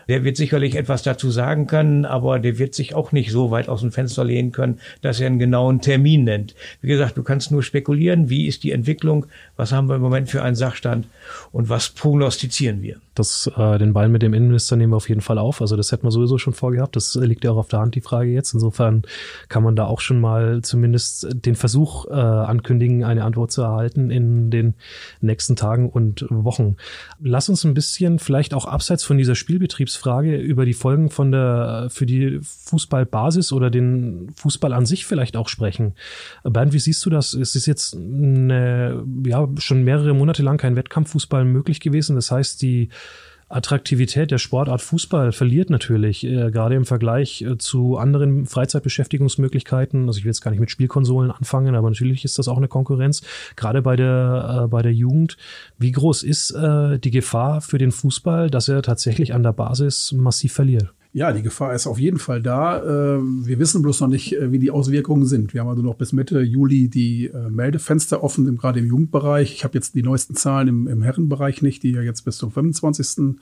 Der wird sicherlich etwas dazu sagen können, aber der wird sich auch nicht so weit aus dem Fenster lehnen können, dass er einen genauen Termin nennt. Wie gesagt, du kannst nur spekulieren, wie ist die Entwicklung, was haben wir im Moment für einen Sachstand und was prognostizieren wir. Das, äh, den Ball mit dem Innenminister nehmen wir auf jeden Fall auf. Also das hätten wir sowieso schon vorgehabt. Das liegt ja auch auf der Hand, die Frage jetzt. Insofern kann man da auch schon mal zumindest den Versuch äh, ankündigen, eine Antwort zu erhalten in den nächsten Tagen und Wochen. Lass uns ein bisschen vielleicht auch abseits von dieser Spielbetriebsfrage über die Folgen von der für die Fußballbasis oder den Fußball an sich vielleicht auch sprechen. Bernd, wie siehst du das? Es ist jetzt eine, ja, schon mehrere Monate lang kein Wettkampffußball möglich gewesen. Das heißt, die Attraktivität der Sportart Fußball verliert natürlich, äh, gerade im Vergleich äh, zu anderen Freizeitbeschäftigungsmöglichkeiten. Also ich will jetzt gar nicht mit Spielkonsolen anfangen, aber natürlich ist das auch eine Konkurrenz, gerade bei der, äh, bei der Jugend. Wie groß ist äh, die Gefahr für den Fußball, dass er tatsächlich an der Basis massiv verliert? Ja, die Gefahr ist auf jeden Fall da. Ähm, wir wissen bloß noch nicht, äh, wie die Auswirkungen sind. Wir haben also noch bis Mitte Juli die äh, Meldefenster offen, gerade im Jugendbereich. Ich habe jetzt die neuesten Zahlen im, im Herrenbereich nicht, die ja jetzt bis zum 25 äh,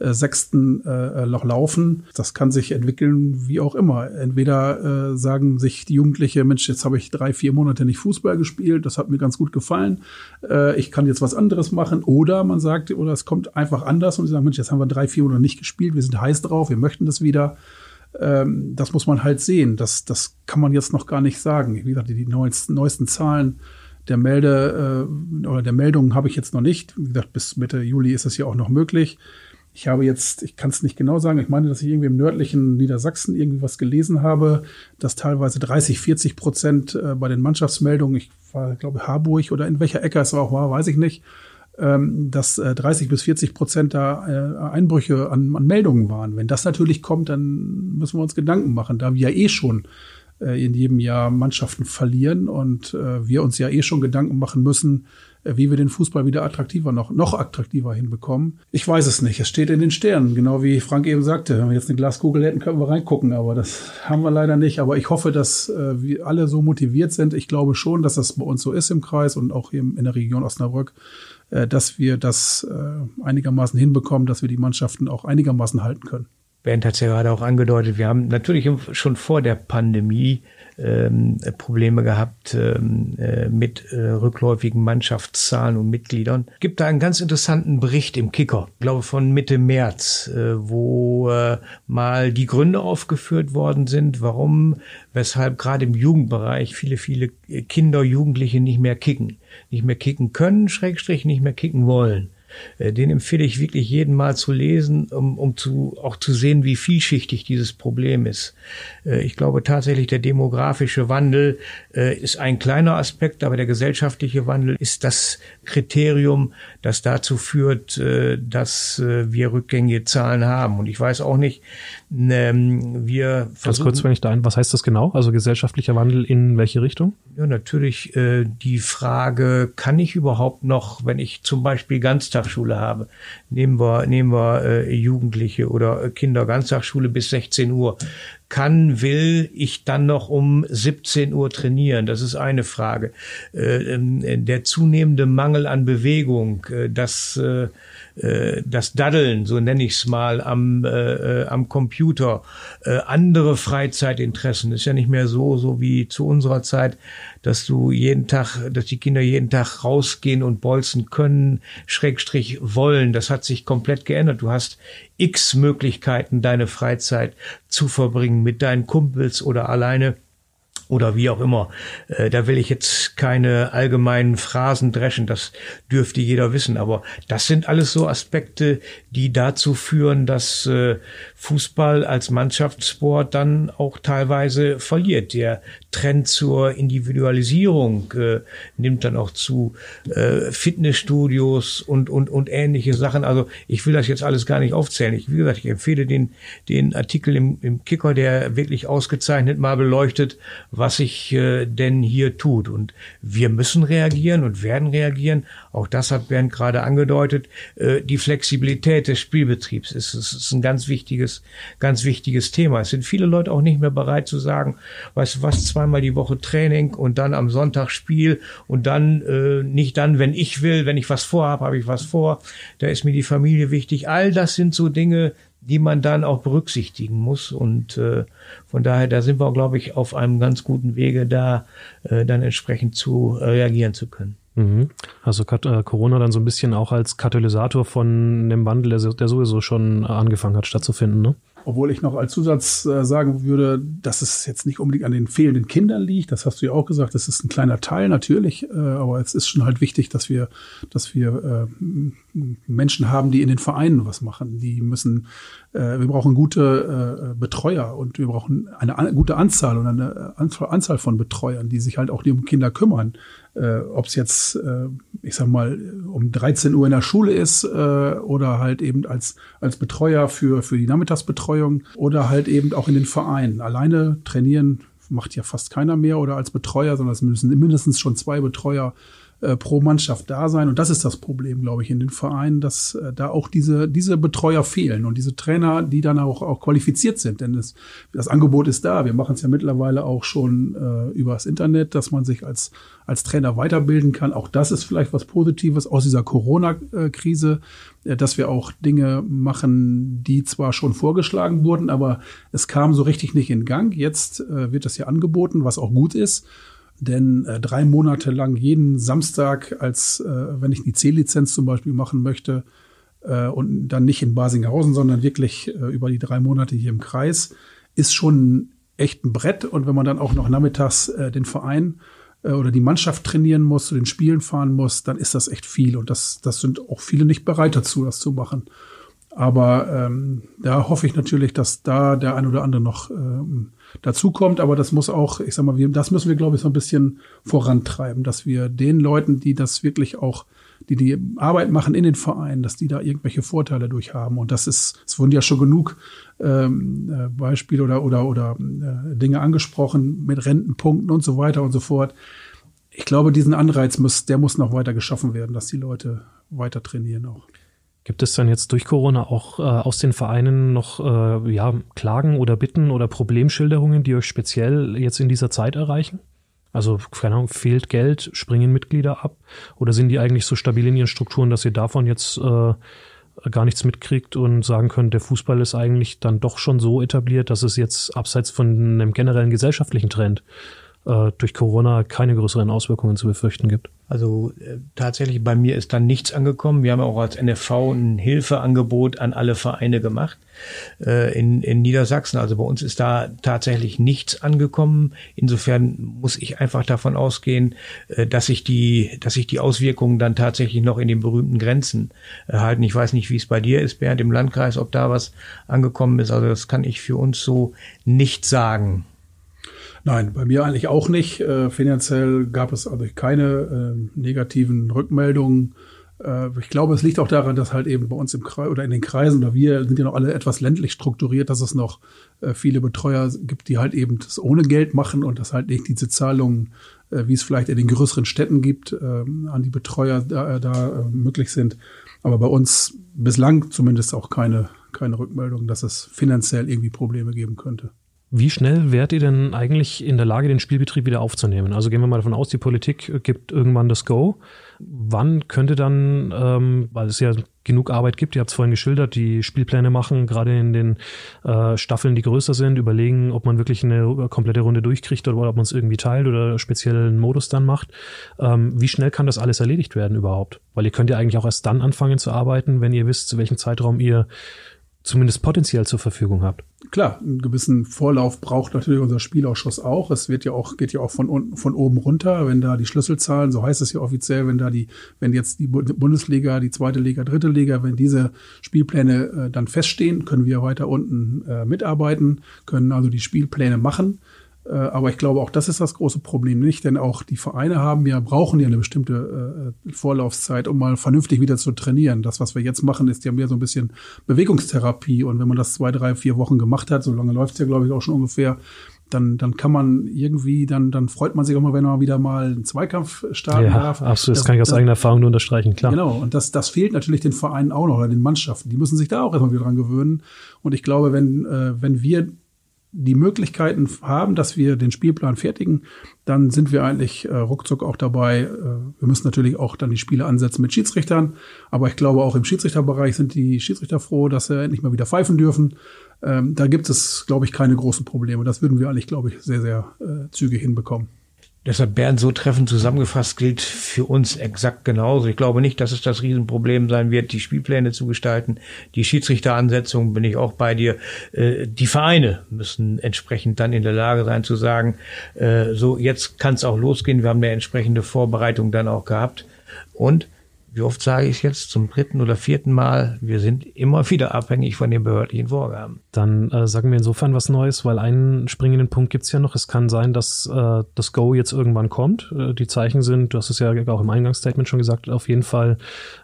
sechsten äh, noch laufen. Das kann sich entwickeln, wie auch immer. Entweder äh, sagen sich die Jugendliche, Mensch, jetzt habe ich drei, vier Monate nicht Fußball gespielt, das hat mir ganz gut gefallen, äh, ich kann jetzt was anderes machen. Oder man sagt, oder es kommt einfach anders und sie sagen, Mensch, jetzt haben wir drei, vier Monate nicht gespielt, wir sind heiß drauf, wir möchten das wieder. Ähm, das muss man halt sehen. Das, das kann man jetzt noch gar nicht sagen. Wie gesagt, die neuesten, neuesten Zahlen der Melde äh, oder der Meldungen habe ich jetzt noch nicht. Wie gesagt, bis Mitte Juli ist es ja auch noch möglich. Ich habe jetzt, ich kann es nicht genau sagen, ich meine, dass ich irgendwie im nördlichen Niedersachsen irgendwie was gelesen habe, dass teilweise 30, 40 Prozent äh, bei den Mannschaftsmeldungen, ich war, glaube Harburg oder in welcher Ecke es auch war, weiß ich nicht, ähm, dass äh, 30 bis 40 Prozent da äh, Einbrüche an, an Meldungen waren. Wenn das natürlich kommt, dann müssen wir uns Gedanken machen, da wir ja eh schon äh, in jedem Jahr Mannschaften verlieren und äh, wir uns ja eh schon Gedanken machen müssen, wie wir den Fußball wieder attraktiver noch, noch attraktiver hinbekommen. Ich weiß es nicht. Es steht in den Sternen. Genau wie Frank eben sagte. Wenn wir jetzt eine Glaskugel hätten, könnten wir reingucken. Aber das haben wir leider nicht. Aber ich hoffe, dass äh, wir alle so motiviert sind. Ich glaube schon, dass das bei uns so ist im Kreis und auch hier in der Region Osnabrück, äh, dass wir das äh, einigermaßen hinbekommen, dass wir die Mannschaften auch einigermaßen halten können. Bernd hat es ja gerade auch angedeutet, wir haben natürlich schon vor der Pandemie ähm, Probleme gehabt ähm, äh, mit äh, rückläufigen Mannschaftszahlen und Mitgliedern. Gibt da einen ganz interessanten Bericht im Kicker, glaube von Mitte März, äh, wo äh, mal die Gründe aufgeführt worden sind, warum, weshalb gerade im Jugendbereich viele, viele Kinder, Jugendliche nicht mehr kicken, nicht mehr kicken können, Schrägstrich nicht mehr kicken wollen. Äh, den empfehle ich wirklich jeden Mal zu lesen, um, um zu, auch zu sehen, wie vielschichtig dieses Problem ist. Äh, ich glaube tatsächlich, der demografische Wandel äh, ist ein kleiner Aspekt, aber der gesellschaftliche Wandel ist das Kriterium, das dazu führt, dass wir rückgängige Zahlen haben. Und ich weiß auch nicht, wir Ganz kurz, wenn ich da ein, was heißt das genau? Also gesellschaftlicher Wandel in welche Richtung? Ja, natürlich äh, die Frage, kann ich überhaupt noch, wenn ich zum Beispiel Ganztagsschule habe, nehmen wir, nehmen wir äh, Jugendliche oder Kinder Ganztagsschule bis 16 Uhr, kann, will ich dann noch um 17 Uhr trainieren? Das ist eine Frage. Äh, ähm, der zunehmende Mangel an Bewegung, äh, das äh, das Daddeln, so nenne ich es mal, am, am Computer, andere Freizeitinteressen. Ist ja nicht mehr so, so wie zu unserer Zeit, dass du jeden Tag, dass die Kinder jeden Tag rausgehen und bolzen können, Schrägstrich wollen. Das hat sich komplett geändert. Du hast x Möglichkeiten, deine Freizeit zu verbringen mit deinen Kumpels oder alleine oder wie auch immer. Äh, da will ich jetzt keine allgemeinen Phrasen dreschen, das dürfte jeder wissen. Aber das sind alles so Aspekte, die dazu führen, dass äh, Fußball als Mannschaftssport dann auch teilweise verliert. Der Trend zur Individualisierung äh, nimmt dann auch zu äh, Fitnessstudios und, und, und ähnliche Sachen. Also ich will das jetzt alles gar nicht aufzählen. Ich, wie gesagt, ich empfehle den, den Artikel im, im Kicker, der wirklich ausgezeichnet mal beleuchtet, was sich äh, denn hier tut. Und wir müssen reagieren und werden reagieren. Auch das hat Bernd gerade angedeutet. Äh, die Flexibilität des Spielbetriebs ist, ist, ist ein ganz wichtiges, ganz wichtiges Thema. Es sind viele Leute auch nicht mehr bereit zu sagen, weißt du was, zweimal die Woche Training und dann am Sonntag Spiel und dann äh, nicht dann, wenn ich will, wenn ich was vorhabe, habe ich was vor. Da ist mir die Familie wichtig. All das sind so Dinge, die man dann auch berücksichtigen muss. Und äh, von daher, da sind wir, glaube ich, auf einem ganz guten Wege, da äh, dann entsprechend zu äh, reagieren zu können. Also Corona dann so ein bisschen auch als Katalysator von dem Wandel, der, der sowieso schon angefangen hat stattzufinden, ne? Obwohl ich noch als Zusatz äh, sagen würde, dass es jetzt nicht unbedingt an den fehlenden Kindern liegt. Das hast du ja auch gesagt. Das ist ein kleiner Teil natürlich, äh, aber es ist schon halt wichtig, dass wir, dass wir äh, Menschen haben, die in den Vereinen was machen. Die müssen, äh, wir brauchen gute äh, Betreuer und wir brauchen eine an, gute Anzahl und eine Anzahl von Betreuern, die sich halt auch um Kinder kümmern. Äh, Ob es jetzt, äh, ich sag mal, um 13 Uhr in der Schule ist äh, oder halt eben als, als Betreuer für, für die Nachmittagsbetreuung oder halt eben auch in den Vereinen. Alleine trainieren macht ja fast keiner mehr oder als Betreuer, sondern es müssen mindestens schon zwei Betreuer äh, pro Mannschaft da sein. Und das ist das Problem, glaube ich, in den Vereinen, dass äh, da auch diese, diese Betreuer fehlen und diese Trainer, die dann auch, auch qualifiziert sind. Denn das, das Angebot ist da. Wir machen es ja mittlerweile auch schon äh, übers Internet, dass man sich als, als Trainer weiterbilden kann. Auch das ist vielleicht was Positives aus dieser Corona-Krise, äh, dass wir auch Dinge machen, die zwar schon vorgeschlagen wurden, aber es kam so richtig nicht in Gang. Jetzt äh, wird das ja angeboten, was auch gut ist. Denn äh, drei Monate lang jeden Samstag, als äh, wenn ich die C-Lizenz zum Beispiel machen möchte, äh, und dann nicht in Basinghausen, sondern wirklich äh, über die drei Monate hier im Kreis, ist schon echt ein Brett. Und wenn man dann auch noch nachmittags äh, den Verein äh, oder die Mannschaft trainieren muss, zu den Spielen fahren muss, dann ist das echt viel. Und das, das sind auch viele nicht bereit dazu, das zu machen. Aber ähm, da hoffe ich natürlich, dass da der ein oder andere noch ähm, dazu kommt. Aber das muss auch, ich sag mal, wir, das müssen wir, glaube ich, so ein bisschen vorantreiben, dass wir den Leuten, die das wirklich auch die die Arbeit machen in den Vereinen, dass die da irgendwelche Vorteile durch haben. Und das ist, es wurden ja schon genug ähm, äh, Beispiele oder oder oder äh, Dinge angesprochen mit Rentenpunkten und so weiter und so fort. Ich glaube, diesen Anreiz muss, der muss noch weiter geschaffen werden, dass die Leute weiter trainieren auch. Gibt es dann jetzt durch Corona auch äh, aus den Vereinen noch äh, ja, Klagen oder Bitten oder Problemschilderungen, die euch speziell jetzt in dieser Zeit erreichen? Also, keine Ahnung, fehlt Geld, springen Mitglieder ab? Oder sind die eigentlich so stabil in ihren Strukturen, dass ihr davon jetzt äh, gar nichts mitkriegt und sagen könnt, der Fußball ist eigentlich dann doch schon so etabliert, dass es jetzt abseits von einem generellen gesellschaftlichen Trend äh, durch Corona keine größeren Auswirkungen zu befürchten gibt. Also äh, tatsächlich bei mir ist dann nichts angekommen. Wir haben auch als NFV ein Hilfeangebot an alle Vereine gemacht äh, in, in Niedersachsen. Also bei uns ist da tatsächlich nichts angekommen. Insofern muss ich einfach davon ausgehen, äh, dass sich die, dass sich die Auswirkungen dann tatsächlich noch in den berühmten Grenzen erhalten. Ich weiß nicht, wie es bei dir ist, Bernd, im Landkreis, ob da was angekommen ist. Also das kann ich für uns so nicht sagen. Nein, bei mir eigentlich auch nicht. Äh, finanziell gab es also keine äh, negativen Rückmeldungen. Äh, ich glaube, es liegt auch daran, dass halt eben bei uns im Kreis oder in den Kreisen oder wir sind ja noch alle etwas ländlich strukturiert, dass es noch äh, viele Betreuer gibt, die halt eben das ohne Geld machen und dass halt nicht diese Zahlungen, äh, wie es vielleicht in den größeren Städten gibt, ähm, an die Betreuer da, da möglich sind. Aber bei uns bislang zumindest auch keine, keine Rückmeldung, dass es finanziell irgendwie Probleme geben könnte. Wie schnell wärt ihr denn eigentlich in der Lage, den Spielbetrieb wieder aufzunehmen? Also gehen wir mal davon aus, die Politik gibt irgendwann das Go. Wann könnte dann, ähm, weil es ja genug Arbeit gibt, ihr habt es vorhin geschildert, die Spielpläne machen, gerade in den äh, Staffeln, die größer sind, überlegen, ob man wirklich eine komplette Runde durchkriegt oder ob man es irgendwie teilt oder speziellen Modus dann macht. Ähm, wie schnell kann das alles erledigt werden überhaupt? Weil ihr könnt ja eigentlich auch erst dann anfangen zu arbeiten, wenn ihr wisst, zu welchem Zeitraum ihr zumindest potenziell zur Verfügung habt. Klar, einen gewissen Vorlauf braucht natürlich unser Spielausschuss auch. Es wird ja auch, geht ja auch von unten, von oben runter, wenn da die Schlüsselzahlen, so heißt es ja offiziell, wenn da die, wenn jetzt die Bundesliga, die zweite Liga, dritte Liga, wenn diese Spielpläne äh, dann feststehen, können wir weiter unten äh, mitarbeiten, können also die Spielpläne machen. Äh, aber ich glaube, auch das ist das große Problem nicht, denn auch die Vereine haben ja, brauchen ja eine bestimmte äh, Vorlaufzeit, um mal vernünftig wieder zu trainieren. Das, was wir jetzt machen, ist ja mehr so ein bisschen Bewegungstherapie. Und wenn man das zwei, drei, vier Wochen gemacht hat, so lange läuft es ja, glaube ich, auch schon ungefähr, dann, dann kann man irgendwie, dann, dann freut man sich auch mal, wenn man wieder mal einen Zweikampf starten ja, darf. Absolut, das, das kann ich aus das, eigener Erfahrung nur unterstreichen, klar. Genau, und das, das fehlt natürlich den Vereinen auch noch, oder den Mannschaften. Die müssen sich da auch erstmal wieder dran gewöhnen. Und ich glaube, wenn, äh, wenn wir die Möglichkeiten haben, dass wir den Spielplan fertigen, dann sind wir eigentlich äh, ruckzuck auch dabei. Äh, wir müssen natürlich auch dann die Spiele ansetzen mit Schiedsrichtern, aber ich glaube auch im Schiedsrichterbereich sind die Schiedsrichter froh, dass sie endlich mal wieder pfeifen dürfen. Ähm, da gibt es, glaube ich, keine großen Probleme. Das würden wir eigentlich, glaube ich, sehr, sehr äh, zügig hinbekommen. Deshalb Bernd so treffend zusammengefasst gilt für uns exakt genauso. Ich glaube nicht, dass es das Riesenproblem sein wird, die Spielpläne zu gestalten. Die Schiedsrichteransetzung bin ich auch bei dir. Äh, die Vereine müssen entsprechend dann in der Lage sein zu sagen, äh, so jetzt kann es auch losgehen. Wir haben eine entsprechende Vorbereitung dann auch gehabt. Und wie oft sage ich es jetzt zum dritten oder vierten Mal, wir sind immer wieder abhängig von den behördlichen Vorgaben. Dann äh, sagen wir insofern was Neues, weil einen springenden Punkt gibt's ja noch. Es kann sein, dass äh, das Go jetzt irgendwann kommt. Äh, die Zeichen sind, du hast es ja auch im Eingangsstatement schon gesagt, auf jeden Fall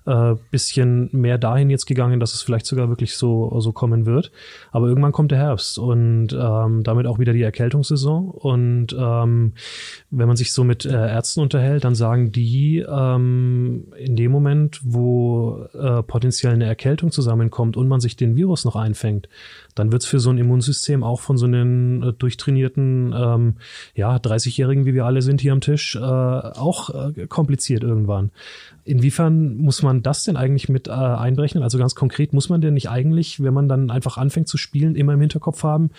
äh, bisschen mehr dahin jetzt gegangen, dass es vielleicht sogar wirklich so, so kommen wird. Aber irgendwann kommt der Herbst und ähm, damit auch wieder die Erkältungssaison. Und ähm, wenn man sich so mit äh, Ärzten unterhält, dann sagen die ähm, in dem Moment, wo äh, potenziell eine Erkältung zusammenkommt und man sich den Virus noch einfängt, dann wird's für so ein Immunsystem auch von so einen äh, durchtrainierten, ähm, ja, 30-Jährigen, wie wir alle sind hier am Tisch, äh, auch äh, kompliziert irgendwann. Inwiefern muss man das denn eigentlich mit äh, einberechnen? Also ganz konkret, muss man denn nicht eigentlich, wenn man dann einfach anfängt zu spielen, immer im Hinterkopf haben,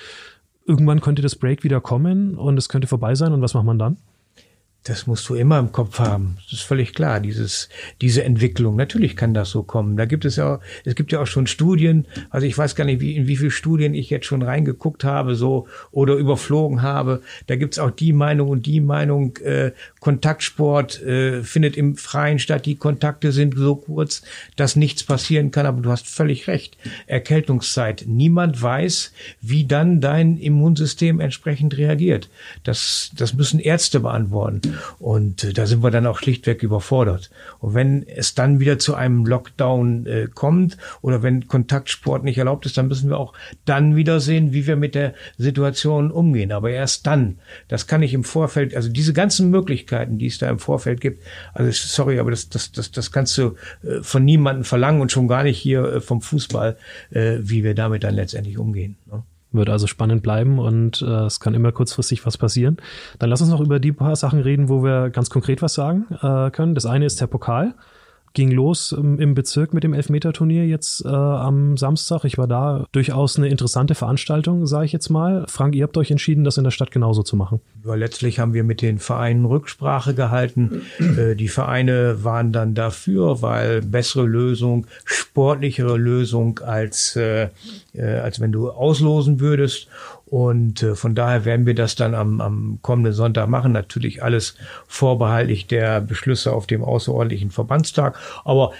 irgendwann könnte das Break wieder kommen und es könnte vorbei sein und was macht man dann? Das musst du immer im Kopf haben. Das ist völlig klar, dieses, diese Entwicklung. Natürlich kann das so kommen. Da gibt es ja, es gibt ja auch schon Studien. Also ich weiß gar nicht, wie, in wie viele Studien ich jetzt schon reingeguckt habe, so, oder überflogen habe. Da gibt's auch die Meinung und die Meinung, äh, Kontaktsport äh, findet im Freien statt. Die Kontakte sind so kurz, dass nichts passieren kann. Aber du hast völlig recht. Erkältungszeit. Niemand weiß, wie dann dein Immunsystem entsprechend reagiert. Das, das müssen Ärzte beantworten. Und äh, da sind wir dann auch schlichtweg überfordert. Und wenn es dann wieder zu einem Lockdown äh, kommt oder wenn Kontaktsport nicht erlaubt ist, dann müssen wir auch dann wieder sehen, wie wir mit der Situation umgehen. Aber erst dann. Das kann ich im Vorfeld, also diese ganzen Möglichkeiten, die es da im Vorfeld gibt, also sorry, aber das, das, das, das kannst du äh, von niemandem verlangen und schon gar nicht hier äh, vom Fußball, äh, wie wir damit dann letztendlich umgehen. Ne? Wird also spannend bleiben und äh, es kann immer kurzfristig was passieren. Dann lass uns noch über die paar Sachen reden, wo wir ganz konkret was sagen äh, können. Das eine ist der Pokal ging los im Bezirk mit dem Elfmeterturnier jetzt äh, am Samstag. Ich war da durchaus eine interessante Veranstaltung, sage ich jetzt mal. Frank, ihr habt euch entschieden, das in der Stadt genauso zu machen. Ja, letztlich haben wir mit den Vereinen Rücksprache gehalten. äh, die Vereine waren dann dafür, weil bessere Lösung, sportlichere Lösung als, äh, äh, als wenn du auslosen würdest. Und äh, von daher werden wir das dann am, am kommenden Sonntag machen. Natürlich alles vorbehaltlich der Beschlüsse auf dem außerordentlichen Verbandstag. Aber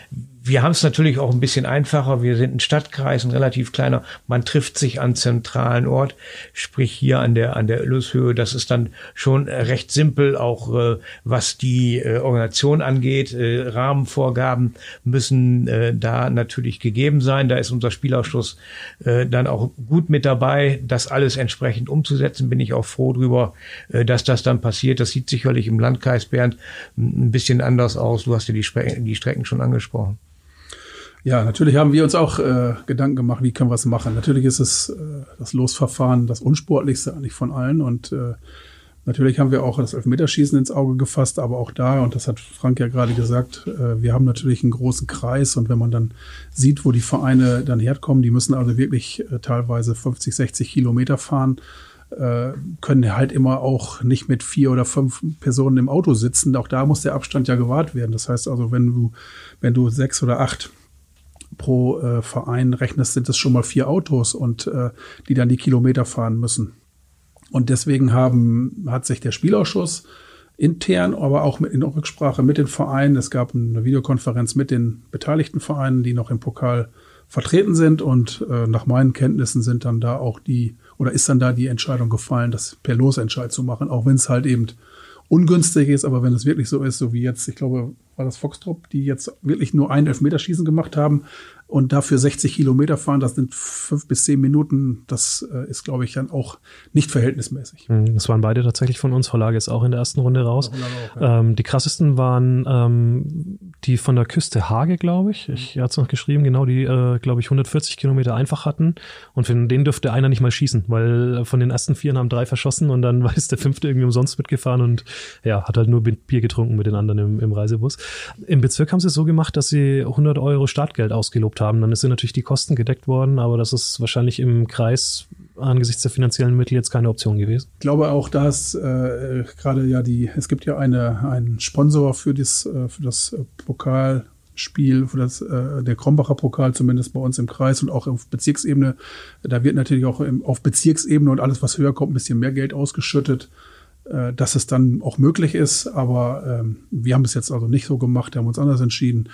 wir haben es natürlich auch ein bisschen einfacher. Wir sind ein Stadtkreis, ein relativ kleiner. Man trifft sich an zentralen Ort, sprich hier an der an der Löshöhe. Das ist dann schon recht simpel, auch äh, was die äh, Organisation angeht. Äh, Rahmenvorgaben müssen äh, da natürlich gegeben sein. Da ist unser Spielausschuss äh, dann auch gut mit dabei, das alles entsprechend umzusetzen. Bin ich auch froh drüber, äh, dass das dann passiert. Das sieht sicherlich im Landkreis Bernd ein bisschen anders aus. Du hast ja die, die Strecken schon angesprochen. Ja, natürlich haben wir uns auch äh, Gedanken gemacht, wie können wir es machen. Natürlich ist es äh, das Losverfahren das unsportlichste eigentlich von allen und äh, natürlich haben wir auch das Elfmeterschießen ins Auge gefasst, aber auch da, und das hat Frank ja gerade gesagt, äh, wir haben natürlich einen großen Kreis und wenn man dann sieht, wo die Vereine dann herkommen, die müssen also wirklich äh, teilweise 50, 60 Kilometer fahren, äh, können halt immer auch nicht mit vier oder fünf Personen im Auto sitzen. Auch da muss der Abstand ja gewahrt werden. Das heißt also, wenn du, wenn du sechs oder acht pro äh, Verein rechnest, sind es schon mal vier Autos und äh, die dann die Kilometer fahren müssen. Und deswegen haben, hat sich der Spielausschuss intern, aber auch mit, in Rücksprache mit den Vereinen, es gab eine Videokonferenz mit den beteiligten Vereinen, die noch im Pokal vertreten sind und äh, nach meinen Kenntnissen sind dann da auch die, oder ist dann da die Entscheidung gefallen, das per Losentscheid zu machen, auch wenn es halt eben ungünstig ist, aber wenn es wirklich so ist, so wie jetzt, ich glaube, war das Foxtrop, die jetzt wirklich nur ein Elfmeterschießen gemacht haben und dafür 60 Kilometer fahren, das sind fünf bis zehn Minuten, das äh, ist, glaube ich, dann auch nicht verhältnismäßig. Mhm, das waren beide tatsächlich von uns. Verlage ist auch in der ersten Runde raus. Auch, ja. ähm, die krassesten waren ähm, die von der Küste Hage, glaube ich. Ich hatte es noch geschrieben, genau, die, äh, glaube ich, 140 Kilometer einfach hatten. Und von denen dürfte einer nicht mal schießen, weil von den ersten vier haben drei verschossen und dann war es der fünfte irgendwie umsonst mitgefahren und ja, hat halt nur Bier getrunken mit den anderen im, im Reisebus. Im Bezirk haben sie es so gemacht, dass sie 100 Euro Startgeld ausgelobt haben. Dann sind natürlich die Kosten gedeckt worden, aber das ist wahrscheinlich im Kreis angesichts der finanziellen Mittel jetzt keine Option gewesen. Ich glaube auch, dass äh, gerade ja die, es gibt ja eine, einen Sponsor für das, äh, für das Pokalspiel, für das, äh, der Krombacher Pokal, zumindest bei uns im Kreis und auch auf Bezirksebene. Da wird natürlich auch im, auf Bezirksebene und alles, was höher kommt, ein bisschen mehr Geld ausgeschüttet. Äh, dass es dann auch möglich ist. Aber ähm, wir haben es jetzt also nicht so gemacht, haben uns anders entschieden.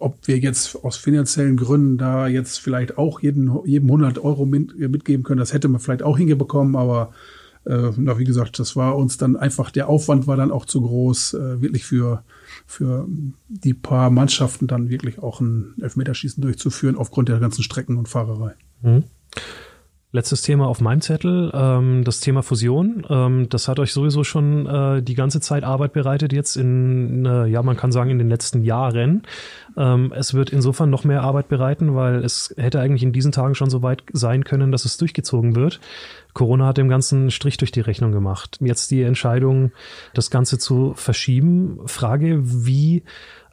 Ob wir jetzt aus finanziellen Gründen da jetzt vielleicht auch jeden, jedem 100 Euro mit, mitgeben können, das hätte man vielleicht auch hingebekommen, aber äh, na, wie gesagt, das war uns dann einfach, der Aufwand war dann auch zu groß, äh, wirklich für, für die paar Mannschaften dann wirklich auch ein Elfmeterschießen durchzuführen, aufgrund der ganzen Strecken und Fahrerei. Mhm. Letztes Thema auf meinem Zettel, ähm, das Thema Fusion. Ähm, das hat euch sowieso schon äh, die ganze Zeit Arbeit bereitet, jetzt in, äh, ja, man kann sagen, in den letzten Jahren. Ähm, es wird insofern noch mehr Arbeit bereiten, weil es hätte eigentlich in diesen Tagen schon so weit sein können, dass es durchgezogen wird. Corona hat dem Ganzen Strich durch die Rechnung gemacht. Jetzt die Entscheidung, das Ganze zu verschieben. Frage, wie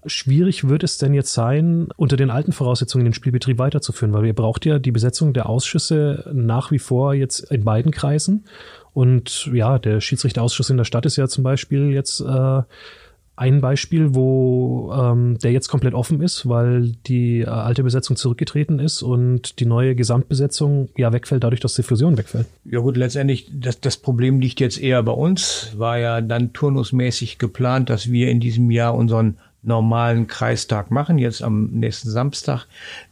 schwierig wird es denn jetzt sein, unter den alten Voraussetzungen den Spielbetrieb weiterzuführen? Weil ihr braucht ja die Besetzung der Ausschüsse nach wie vor jetzt in beiden Kreisen. Und ja, der Schiedsrichterausschuss in der Stadt ist ja zum Beispiel jetzt äh, ein Beispiel, wo ähm, der jetzt komplett offen ist, weil die äh, alte Besetzung zurückgetreten ist und die neue Gesamtbesetzung ja wegfällt, dadurch, dass die Fusion wegfällt. Ja gut, letztendlich, das, das Problem liegt jetzt eher bei uns. War ja dann turnusmäßig geplant, dass wir in diesem Jahr unseren normalen Kreistag machen, jetzt am nächsten Samstag.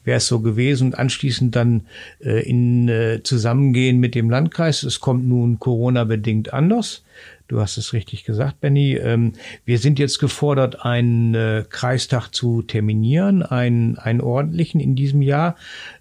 wäre es so gewesen und anschließend dann äh, in äh, Zusammengehen mit dem Landkreis. Es kommt nun Corona-bedingt anders. Du hast es richtig gesagt, Benny. Ähm, wir sind jetzt gefordert, einen äh, Kreistag zu terminieren, einen, einen ordentlichen in diesem Jahr.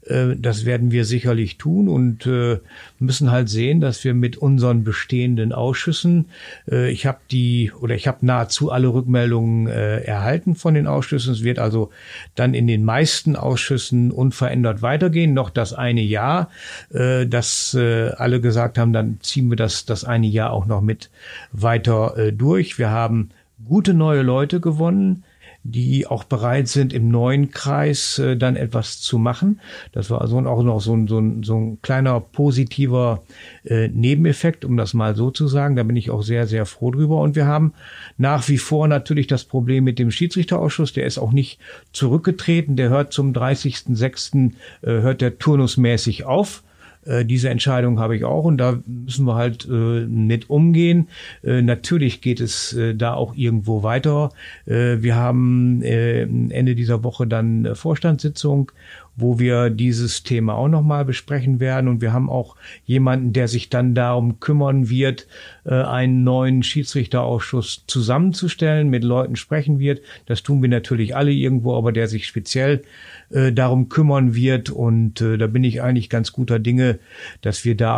Äh, das werden wir sicherlich tun und äh, müssen halt sehen, dass wir mit unseren bestehenden Ausschüssen, ich habe die oder ich habe nahezu alle Rückmeldungen erhalten von den Ausschüssen. Es wird also dann in den meisten Ausschüssen unverändert weitergehen, noch das eine Jahr, dass alle gesagt haben, dann ziehen wir das, das eine Jahr auch noch mit weiter äh, durch. Wir haben gute neue Leute gewonnen, die auch bereit sind, im neuen Kreis äh, dann etwas zu machen. Das war also auch noch so ein, so ein, so ein kleiner positiver äh, Nebeneffekt, um das mal so zu sagen. Da bin ich auch sehr, sehr froh drüber. Und wir haben nach wie vor natürlich das Problem mit dem Schiedsrichterausschuss. Der ist auch nicht zurückgetreten. Der hört zum 30.06. Äh, hört der turnusmäßig auf. Äh, diese Entscheidung habe ich auch und da müssen wir halt äh, mit umgehen. Äh, natürlich geht es äh, da auch irgendwo weiter. Äh, wir haben äh, Ende dieser Woche dann Vorstandssitzung wo wir dieses Thema auch nochmal besprechen werden. Und wir haben auch jemanden, der sich dann darum kümmern wird, äh, einen neuen Schiedsrichterausschuss zusammenzustellen, mit Leuten sprechen wird. Das tun wir natürlich alle irgendwo, aber der sich speziell äh, darum kümmern wird. Und äh, da bin ich eigentlich ganz guter Dinge, dass wir da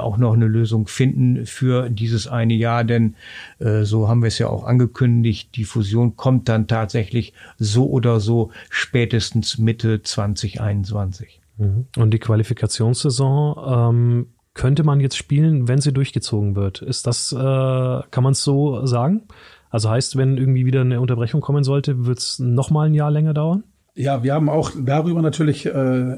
auch noch eine Lösung finden für dieses eine Jahr. Denn so haben wir es ja auch angekündigt, die Fusion kommt dann tatsächlich so oder so spätestens Mitte 2021. Mhm. Und die Qualifikationssaison ähm, könnte man jetzt spielen, wenn sie durchgezogen wird. Ist das, äh, kann man es so sagen? Also heißt, wenn irgendwie wieder eine Unterbrechung kommen sollte, wird es nochmal ein Jahr länger dauern? Ja, wir haben auch darüber natürlich äh,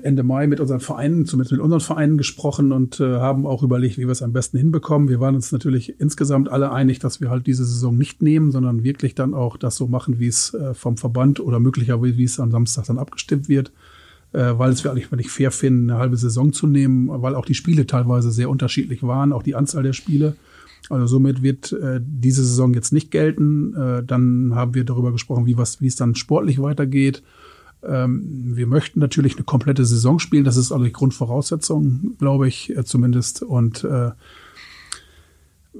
Ende Mai mit unseren Vereinen, zumindest mit unseren Vereinen gesprochen und äh, haben auch überlegt, wie wir es am besten hinbekommen. Wir waren uns natürlich insgesamt alle einig, dass wir halt diese Saison nicht nehmen, sondern wirklich dann auch das so machen, wie es äh, vom Verband oder möglicherweise wie es am Samstag dann abgestimmt wird, weil es wir eigentlich nicht fair finden, eine halbe Saison zu nehmen, weil auch die Spiele teilweise sehr unterschiedlich waren, auch die Anzahl der Spiele. Also somit wird äh, diese Saison jetzt nicht gelten. Äh, dann haben wir darüber gesprochen, wie was, wie es dann sportlich weitergeht. Ähm, wir möchten natürlich eine komplette Saison spielen. Das ist also die Grundvoraussetzung, glaube ich, äh, zumindest. Und äh,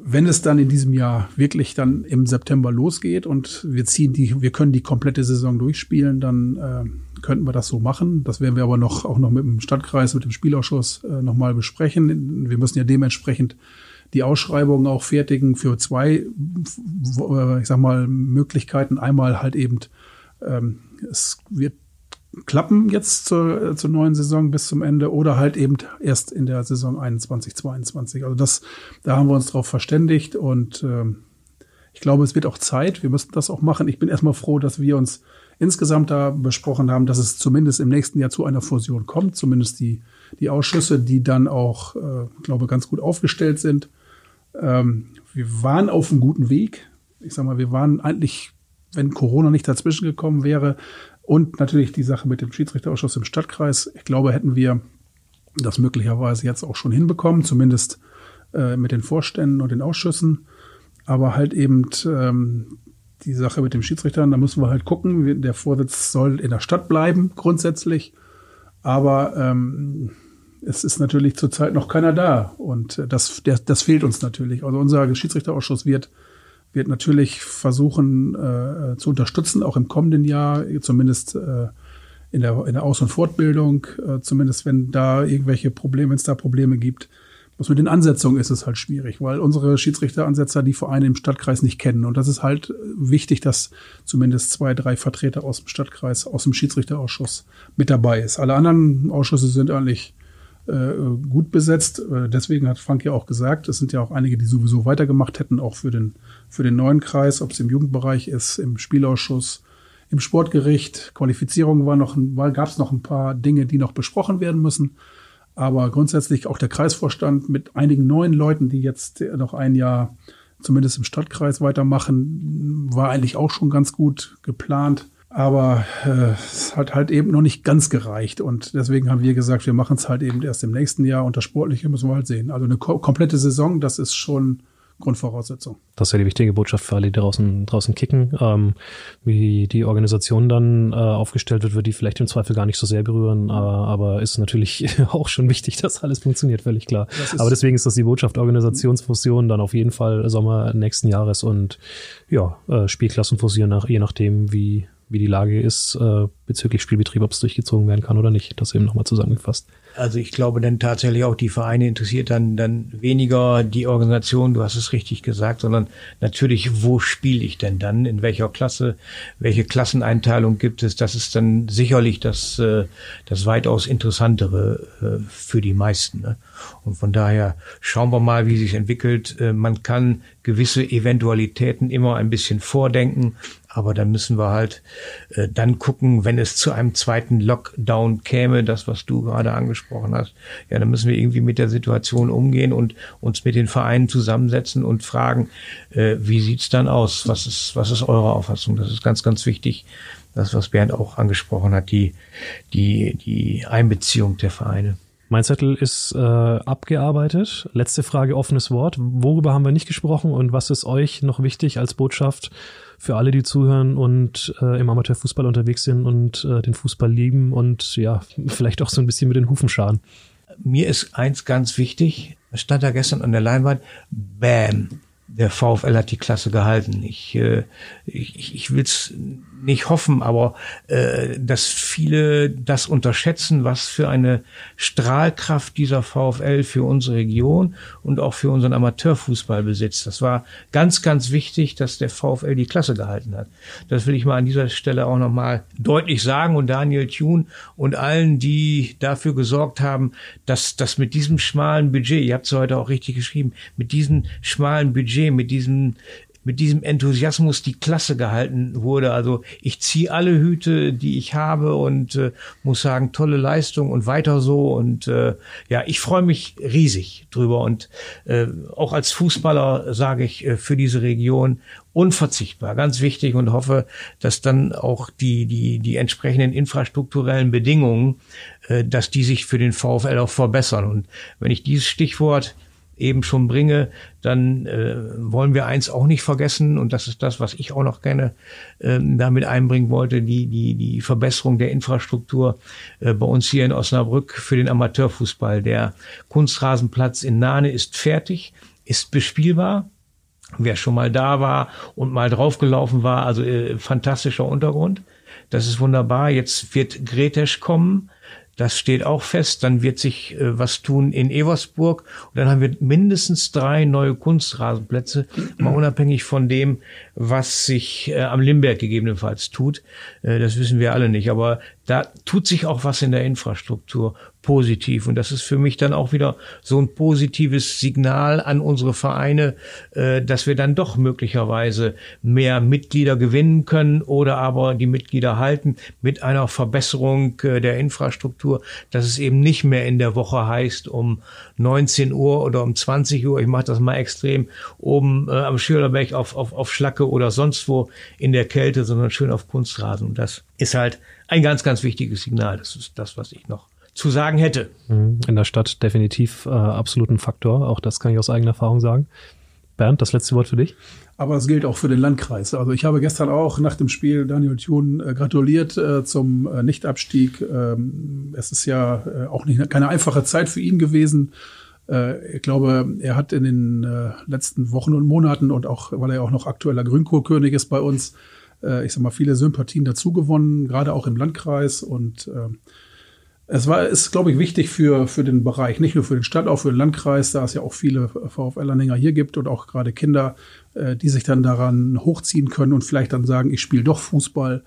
wenn es dann in diesem Jahr wirklich dann im September losgeht und wir ziehen die, wir können die komplette Saison durchspielen, dann äh, könnten wir das so machen. Das werden wir aber noch auch noch mit dem Stadtkreis, mit dem Spielausschuss äh, nochmal besprechen. Wir müssen ja dementsprechend die Ausschreibungen auch fertigen für zwei, äh, ich sag mal, Möglichkeiten. Einmal halt eben, ähm, es wird klappen jetzt zur, zur neuen Saison bis zum Ende oder halt eben erst in der Saison 21, 22. Also das, da haben wir uns drauf verständigt und äh, ich glaube, es wird auch Zeit. Wir müssen das auch machen. Ich bin erstmal froh, dass wir uns insgesamt da besprochen haben, dass es zumindest im nächsten Jahr zu einer Fusion kommt. Zumindest die, die Ausschüsse, die dann auch, äh, glaube ganz gut aufgestellt sind. Ähm, wir waren auf einem guten Weg. Ich sag mal, wir waren eigentlich, wenn Corona nicht dazwischen gekommen wäre, und natürlich die Sache mit dem Schiedsrichterausschuss im Stadtkreis. Ich glaube, hätten wir das möglicherweise jetzt auch schon hinbekommen, zumindest äh, mit den Vorständen und den Ausschüssen. Aber halt eben ähm, die Sache mit dem Schiedsrichtern, da müssen wir halt gucken. Der Vorsitz soll in der Stadt bleiben, grundsätzlich. Aber ähm, es ist natürlich zurzeit noch keiner da. Und das, der, das fehlt uns natürlich. Also unser Schiedsrichterausschuss wird wird natürlich versuchen äh, zu unterstützen, auch im kommenden Jahr, zumindest äh, in, der, in der Aus- und Fortbildung, äh, zumindest wenn da irgendwelche Probleme, wenn es da Probleme gibt. Was mit den Ansetzungen ist es halt schwierig, weil unsere Schiedsrichteransetzer die Vereine im Stadtkreis nicht kennen. Und das ist halt wichtig, dass zumindest zwei, drei Vertreter aus dem Stadtkreis, aus dem Schiedsrichterausschuss mit dabei ist. Alle anderen Ausschüsse sind eigentlich äh, gut besetzt. Äh, deswegen hat Frank ja auch gesagt, es sind ja auch einige, die sowieso weitergemacht hätten, auch für den, für den neuen Kreis, ob es im Jugendbereich ist, im Spielausschuss, im Sportgericht. Qualifizierung war noch, gab es noch ein paar Dinge, die noch besprochen werden müssen. Aber grundsätzlich auch der Kreisvorstand mit einigen neuen Leuten, die jetzt noch ein Jahr zumindest im Stadtkreis weitermachen, war eigentlich auch schon ganz gut geplant. Aber äh, es hat halt eben noch nicht ganz gereicht. Und deswegen haben wir gesagt, wir machen es halt eben erst im nächsten Jahr. Und das Sportliche müssen wir halt sehen. Also eine ko komplette Saison, das ist schon Grundvoraussetzung. Das ist ja die wichtige Botschaft für alle, die draußen, draußen kicken. Ähm, wie die Organisation dann äh, aufgestellt wird, wird die vielleicht im Zweifel gar nicht so sehr berühren, aber, aber ist natürlich auch schon wichtig, dass alles funktioniert, völlig klar. Aber deswegen ist das die Botschaft Organisationsfusion dann auf jeden Fall Sommer nächsten Jahres und ja, äh, Spielklassenfusion nach, je nachdem, wie, wie die Lage ist äh, bezüglich Spielbetrieb, ob es durchgezogen werden kann oder nicht. Das eben nochmal zusammengefasst. Also ich glaube dann tatsächlich auch die Vereine interessiert dann dann weniger die Organisation, du hast es richtig gesagt, sondern natürlich, wo spiele ich denn dann, in welcher Klasse, welche Klasseneinteilung gibt es, das ist dann sicherlich das, äh, das weitaus interessantere äh, für die meisten. Ne? Und von daher schauen wir mal, wie sich entwickelt. Äh, man kann gewisse Eventualitäten immer ein bisschen vordenken, aber dann müssen wir halt äh, dann gucken, wenn es zu einem zweiten Lockdown käme, das, was du gerade angesprochen hast, ja, dann müssen wir irgendwie mit der Situation umgehen und uns mit den Vereinen zusammensetzen und fragen, äh, wie sieht's dann aus? Was ist, was ist eure Auffassung? Das ist ganz, ganz wichtig. Das, was Bernd auch angesprochen hat, die, die, die Einbeziehung der Vereine. Mein Zettel ist äh, abgearbeitet. Letzte Frage, offenes Wort. Worüber haben wir nicht gesprochen und was ist euch noch wichtig als Botschaft für alle, die zuhören und äh, im Amateurfußball unterwegs sind und äh, den Fußball lieben und ja, vielleicht auch so ein bisschen mit den Hufen scharen? Mir ist eins ganz wichtig. Es stand da gestern an der Leinwand. Bam. Der VfL hat die Klasse gehalten. Ich, äh, ich, ich will es nicht hoffen, aber äh, dass viele das unterschätzen, was für eine Strahlkraft dieser VfL für unsere Region und auch für unseren Amateurfußball besitzt. Das war ganz, ganz wichtig, dass der VfL die Klasse gehalten hat. Das will ich mal an dieser Stelle auch nochmal deutlich sagen und Daniel Thun und allen, die dafür gesorgt haben, dass das mit diesem schmalen Budget, ihr habt es heute auch richtig geschrieben, mit diesem schmalen Budget, mit diesem mit diesem Enthusiasmus die Klasse gehalten wurde. Also ich ziehe alle Hüte, die ich habe und äh, muss sagen, tolle Leistung und weiter so. Und äh, ja, ich freue mich riesig drüber. Und äh, auch als Fußballer sage ich äh, für diese Region unverzichtbar, ganz wichtig und hoffe, dass dann auch die, die, die entsprechenden infrastrukturellen Bedingungen, äh, dass die sich für den VfL auch verbessern. Und wenn ich dieses Stichwort eben schon bringe, dann äh, wollen wir eins auch nicht vergessen und das ist das, was ich auch noch gerne äh, damit einbringen wollte, die, die, die Verbesserung der Infrastruktur äh, bei uns hier in Osnabrück für den Amateurfußball. Der Kunstrasenplatz in Nahne ist fertig, ist bespielbar. Wer schon mal da war und mal draufgelaufen war, also äh, fantastischer Untergrund. Das ist wunderbar. Jetzt wird Gretesch kommen das steht auch fest. Dann wird sich äh, was tun in Eversburg. Und dann haben wir mindestens drei neue Kunstrasenplätze, mal unabhängig von dem, was sich äh, am Limberg gegebenenfalls tut. Äh, das wissen wir alle nicht. Aber da tut sich auch was in der Infrastruktur positiv. Und das ist für mich dann auch wieder so ein positives Signal an unsere Vereine, äh, dass wir dann doch möglicherweise mehr Mitglieder gewinnen können oder aber die Mitglieder halten mit einer Verbesserung äh, der Infrastruktur, dass es eben nicht mehr in der Woche heißt um 19 Uhr oder um 20 Uhr, ich mache das mal extrem, oben äh, am Schülerberg auf, auf, auf Schlacke oder sonst wo in der Kälte, sondern schön auf Kunstrasen. Und das ist halt ein ganz, ganz wichtiges Signal. Das ist das, was ich noch zu sagen hätte. Mhm. In der Stadt definitiv äh, absoluten Faktor. Auch das kann ich aus eigener Erfahrung sagen. Bernd, das letzte Wort für dich. Aber es gilt auch für den Landkreis. Also ich habe gestern auch nach dem Spiel Daniel Thun äh, gratuliert äh, zum äh, Nichtabstieg. Ähm, es ist ja äh, auch nicht keine einfache Zeit für ihn gewesen. Äh, ich glaube, er hat in den äh, letzten Wochen und Monaten und auch, weil er auch noch aktueller Grünkohlkönig ist bei uns, ich sag mal, viele Sympathien dazugewonnen, gerade auch im Landkreis. Und äh, es war, ist, glaube ich, wichtig für, für den Bereich, nicht nur für den Stadt, auch für den Landkreis, da es ja auch viele VfL-Anhänger hier gibt und auch gerade Kinder, äh, die sich dann daran hochziehen können und vielleicht dann sagen, ich spiele doch Fußball.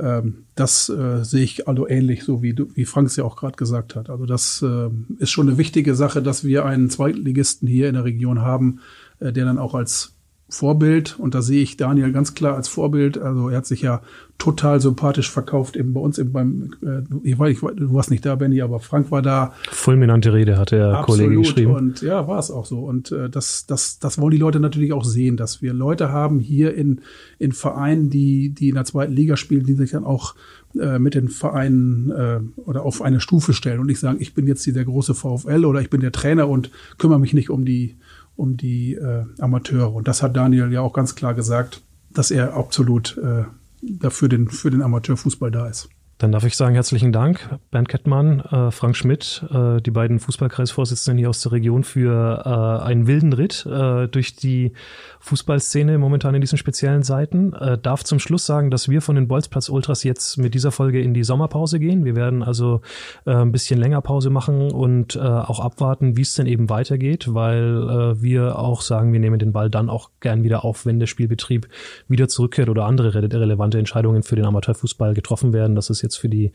Ähm, das äh, sehe ich also ähnlich, so wie, wie Frank es ja auch gerade gesagt hat. Also das äh, ist schon eine wichtige Sache, dass wir einen Zweitligisten hier in der Region haben, äh, der dann auch als Vorbild und da sehe ich Daniel ganz klar als Vorbild. Also er hat sich ja total sympathisch verkauft eben bei uns eben beim äh, ich weiß, ich, du warst nicht da, Benny, aber Frank war da. Fulminante Rede hat der Absolut. Kollege geschrieben. Und ja, war es auch so. Und äh, das, das, das wollen die Leute natürlich auch sehen, dass wir Leute haben hier in, in Vereinen, die, die in der zweiten Liga spielen, die sich dann auch äh, mit den Vereinen äh, oder auf eine Stufe stellen und nicht sagen, ich bin jetzt hier der große VfL oder ich bin der Trainer und kümmere mich nicht um die um die äh, Amateure. Und das hat Daniel ja auch ganz klar gesagt, dass er absolut äh, dafür den, für den Amateurfußball da ist. Dann darf ich sagen, herzlichen Dank, Bernd Kettmann, äh, Frank Schmidt, äh, die beiden Fußballkreisvorsitzenden hier aus der Region für äh, einen wilden Ritt äh, durch die Fußballszene momentan in diesen speziellen Zeiten. Äh, darf zum Schluss sagen, dass wir von den Bolzplatz Ultras jetzt mit dieser Folge in die Sommerpause gehen. Wir werden also äh, ein bisschen länger Pause machen und auch abwarten, wie es denn eben weitergeht, weil wir auch sagen, wir nehmen den Ball dann auch gern wieder auf, wenn der Spielbetrieb wieder zurückkehrt oder andere re relevante Entscheidungen für den Amateurfußball getroffen werden. Das ist jetzt für die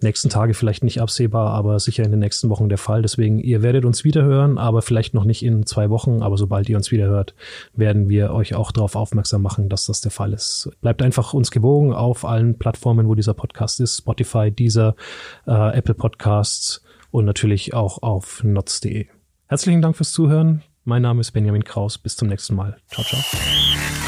nächsten Tage vielleicht nicht absehbar, aber sicher in den nächsten Wochen der Fall. Deswegen, ihr werdet uns wieder hören, aber vielleicht noch nicht in zwei Wochen. Aber sobald ihr uns wieder hört, werden wir euch auch darauf aufmerksam machen, dass das der Fall ist. Bleibt einfach uns gewogen auf allen Plattformen, wo dieser Podcast ist. Spotify, Deezer, äh, Apple Podcasts und natürlich auch auf notz.de. Herzlichen Dank fürs Zuhören. Mein Name ist Benjamin Kraus. Bis zum nächsten Mal. Ciao, ciao.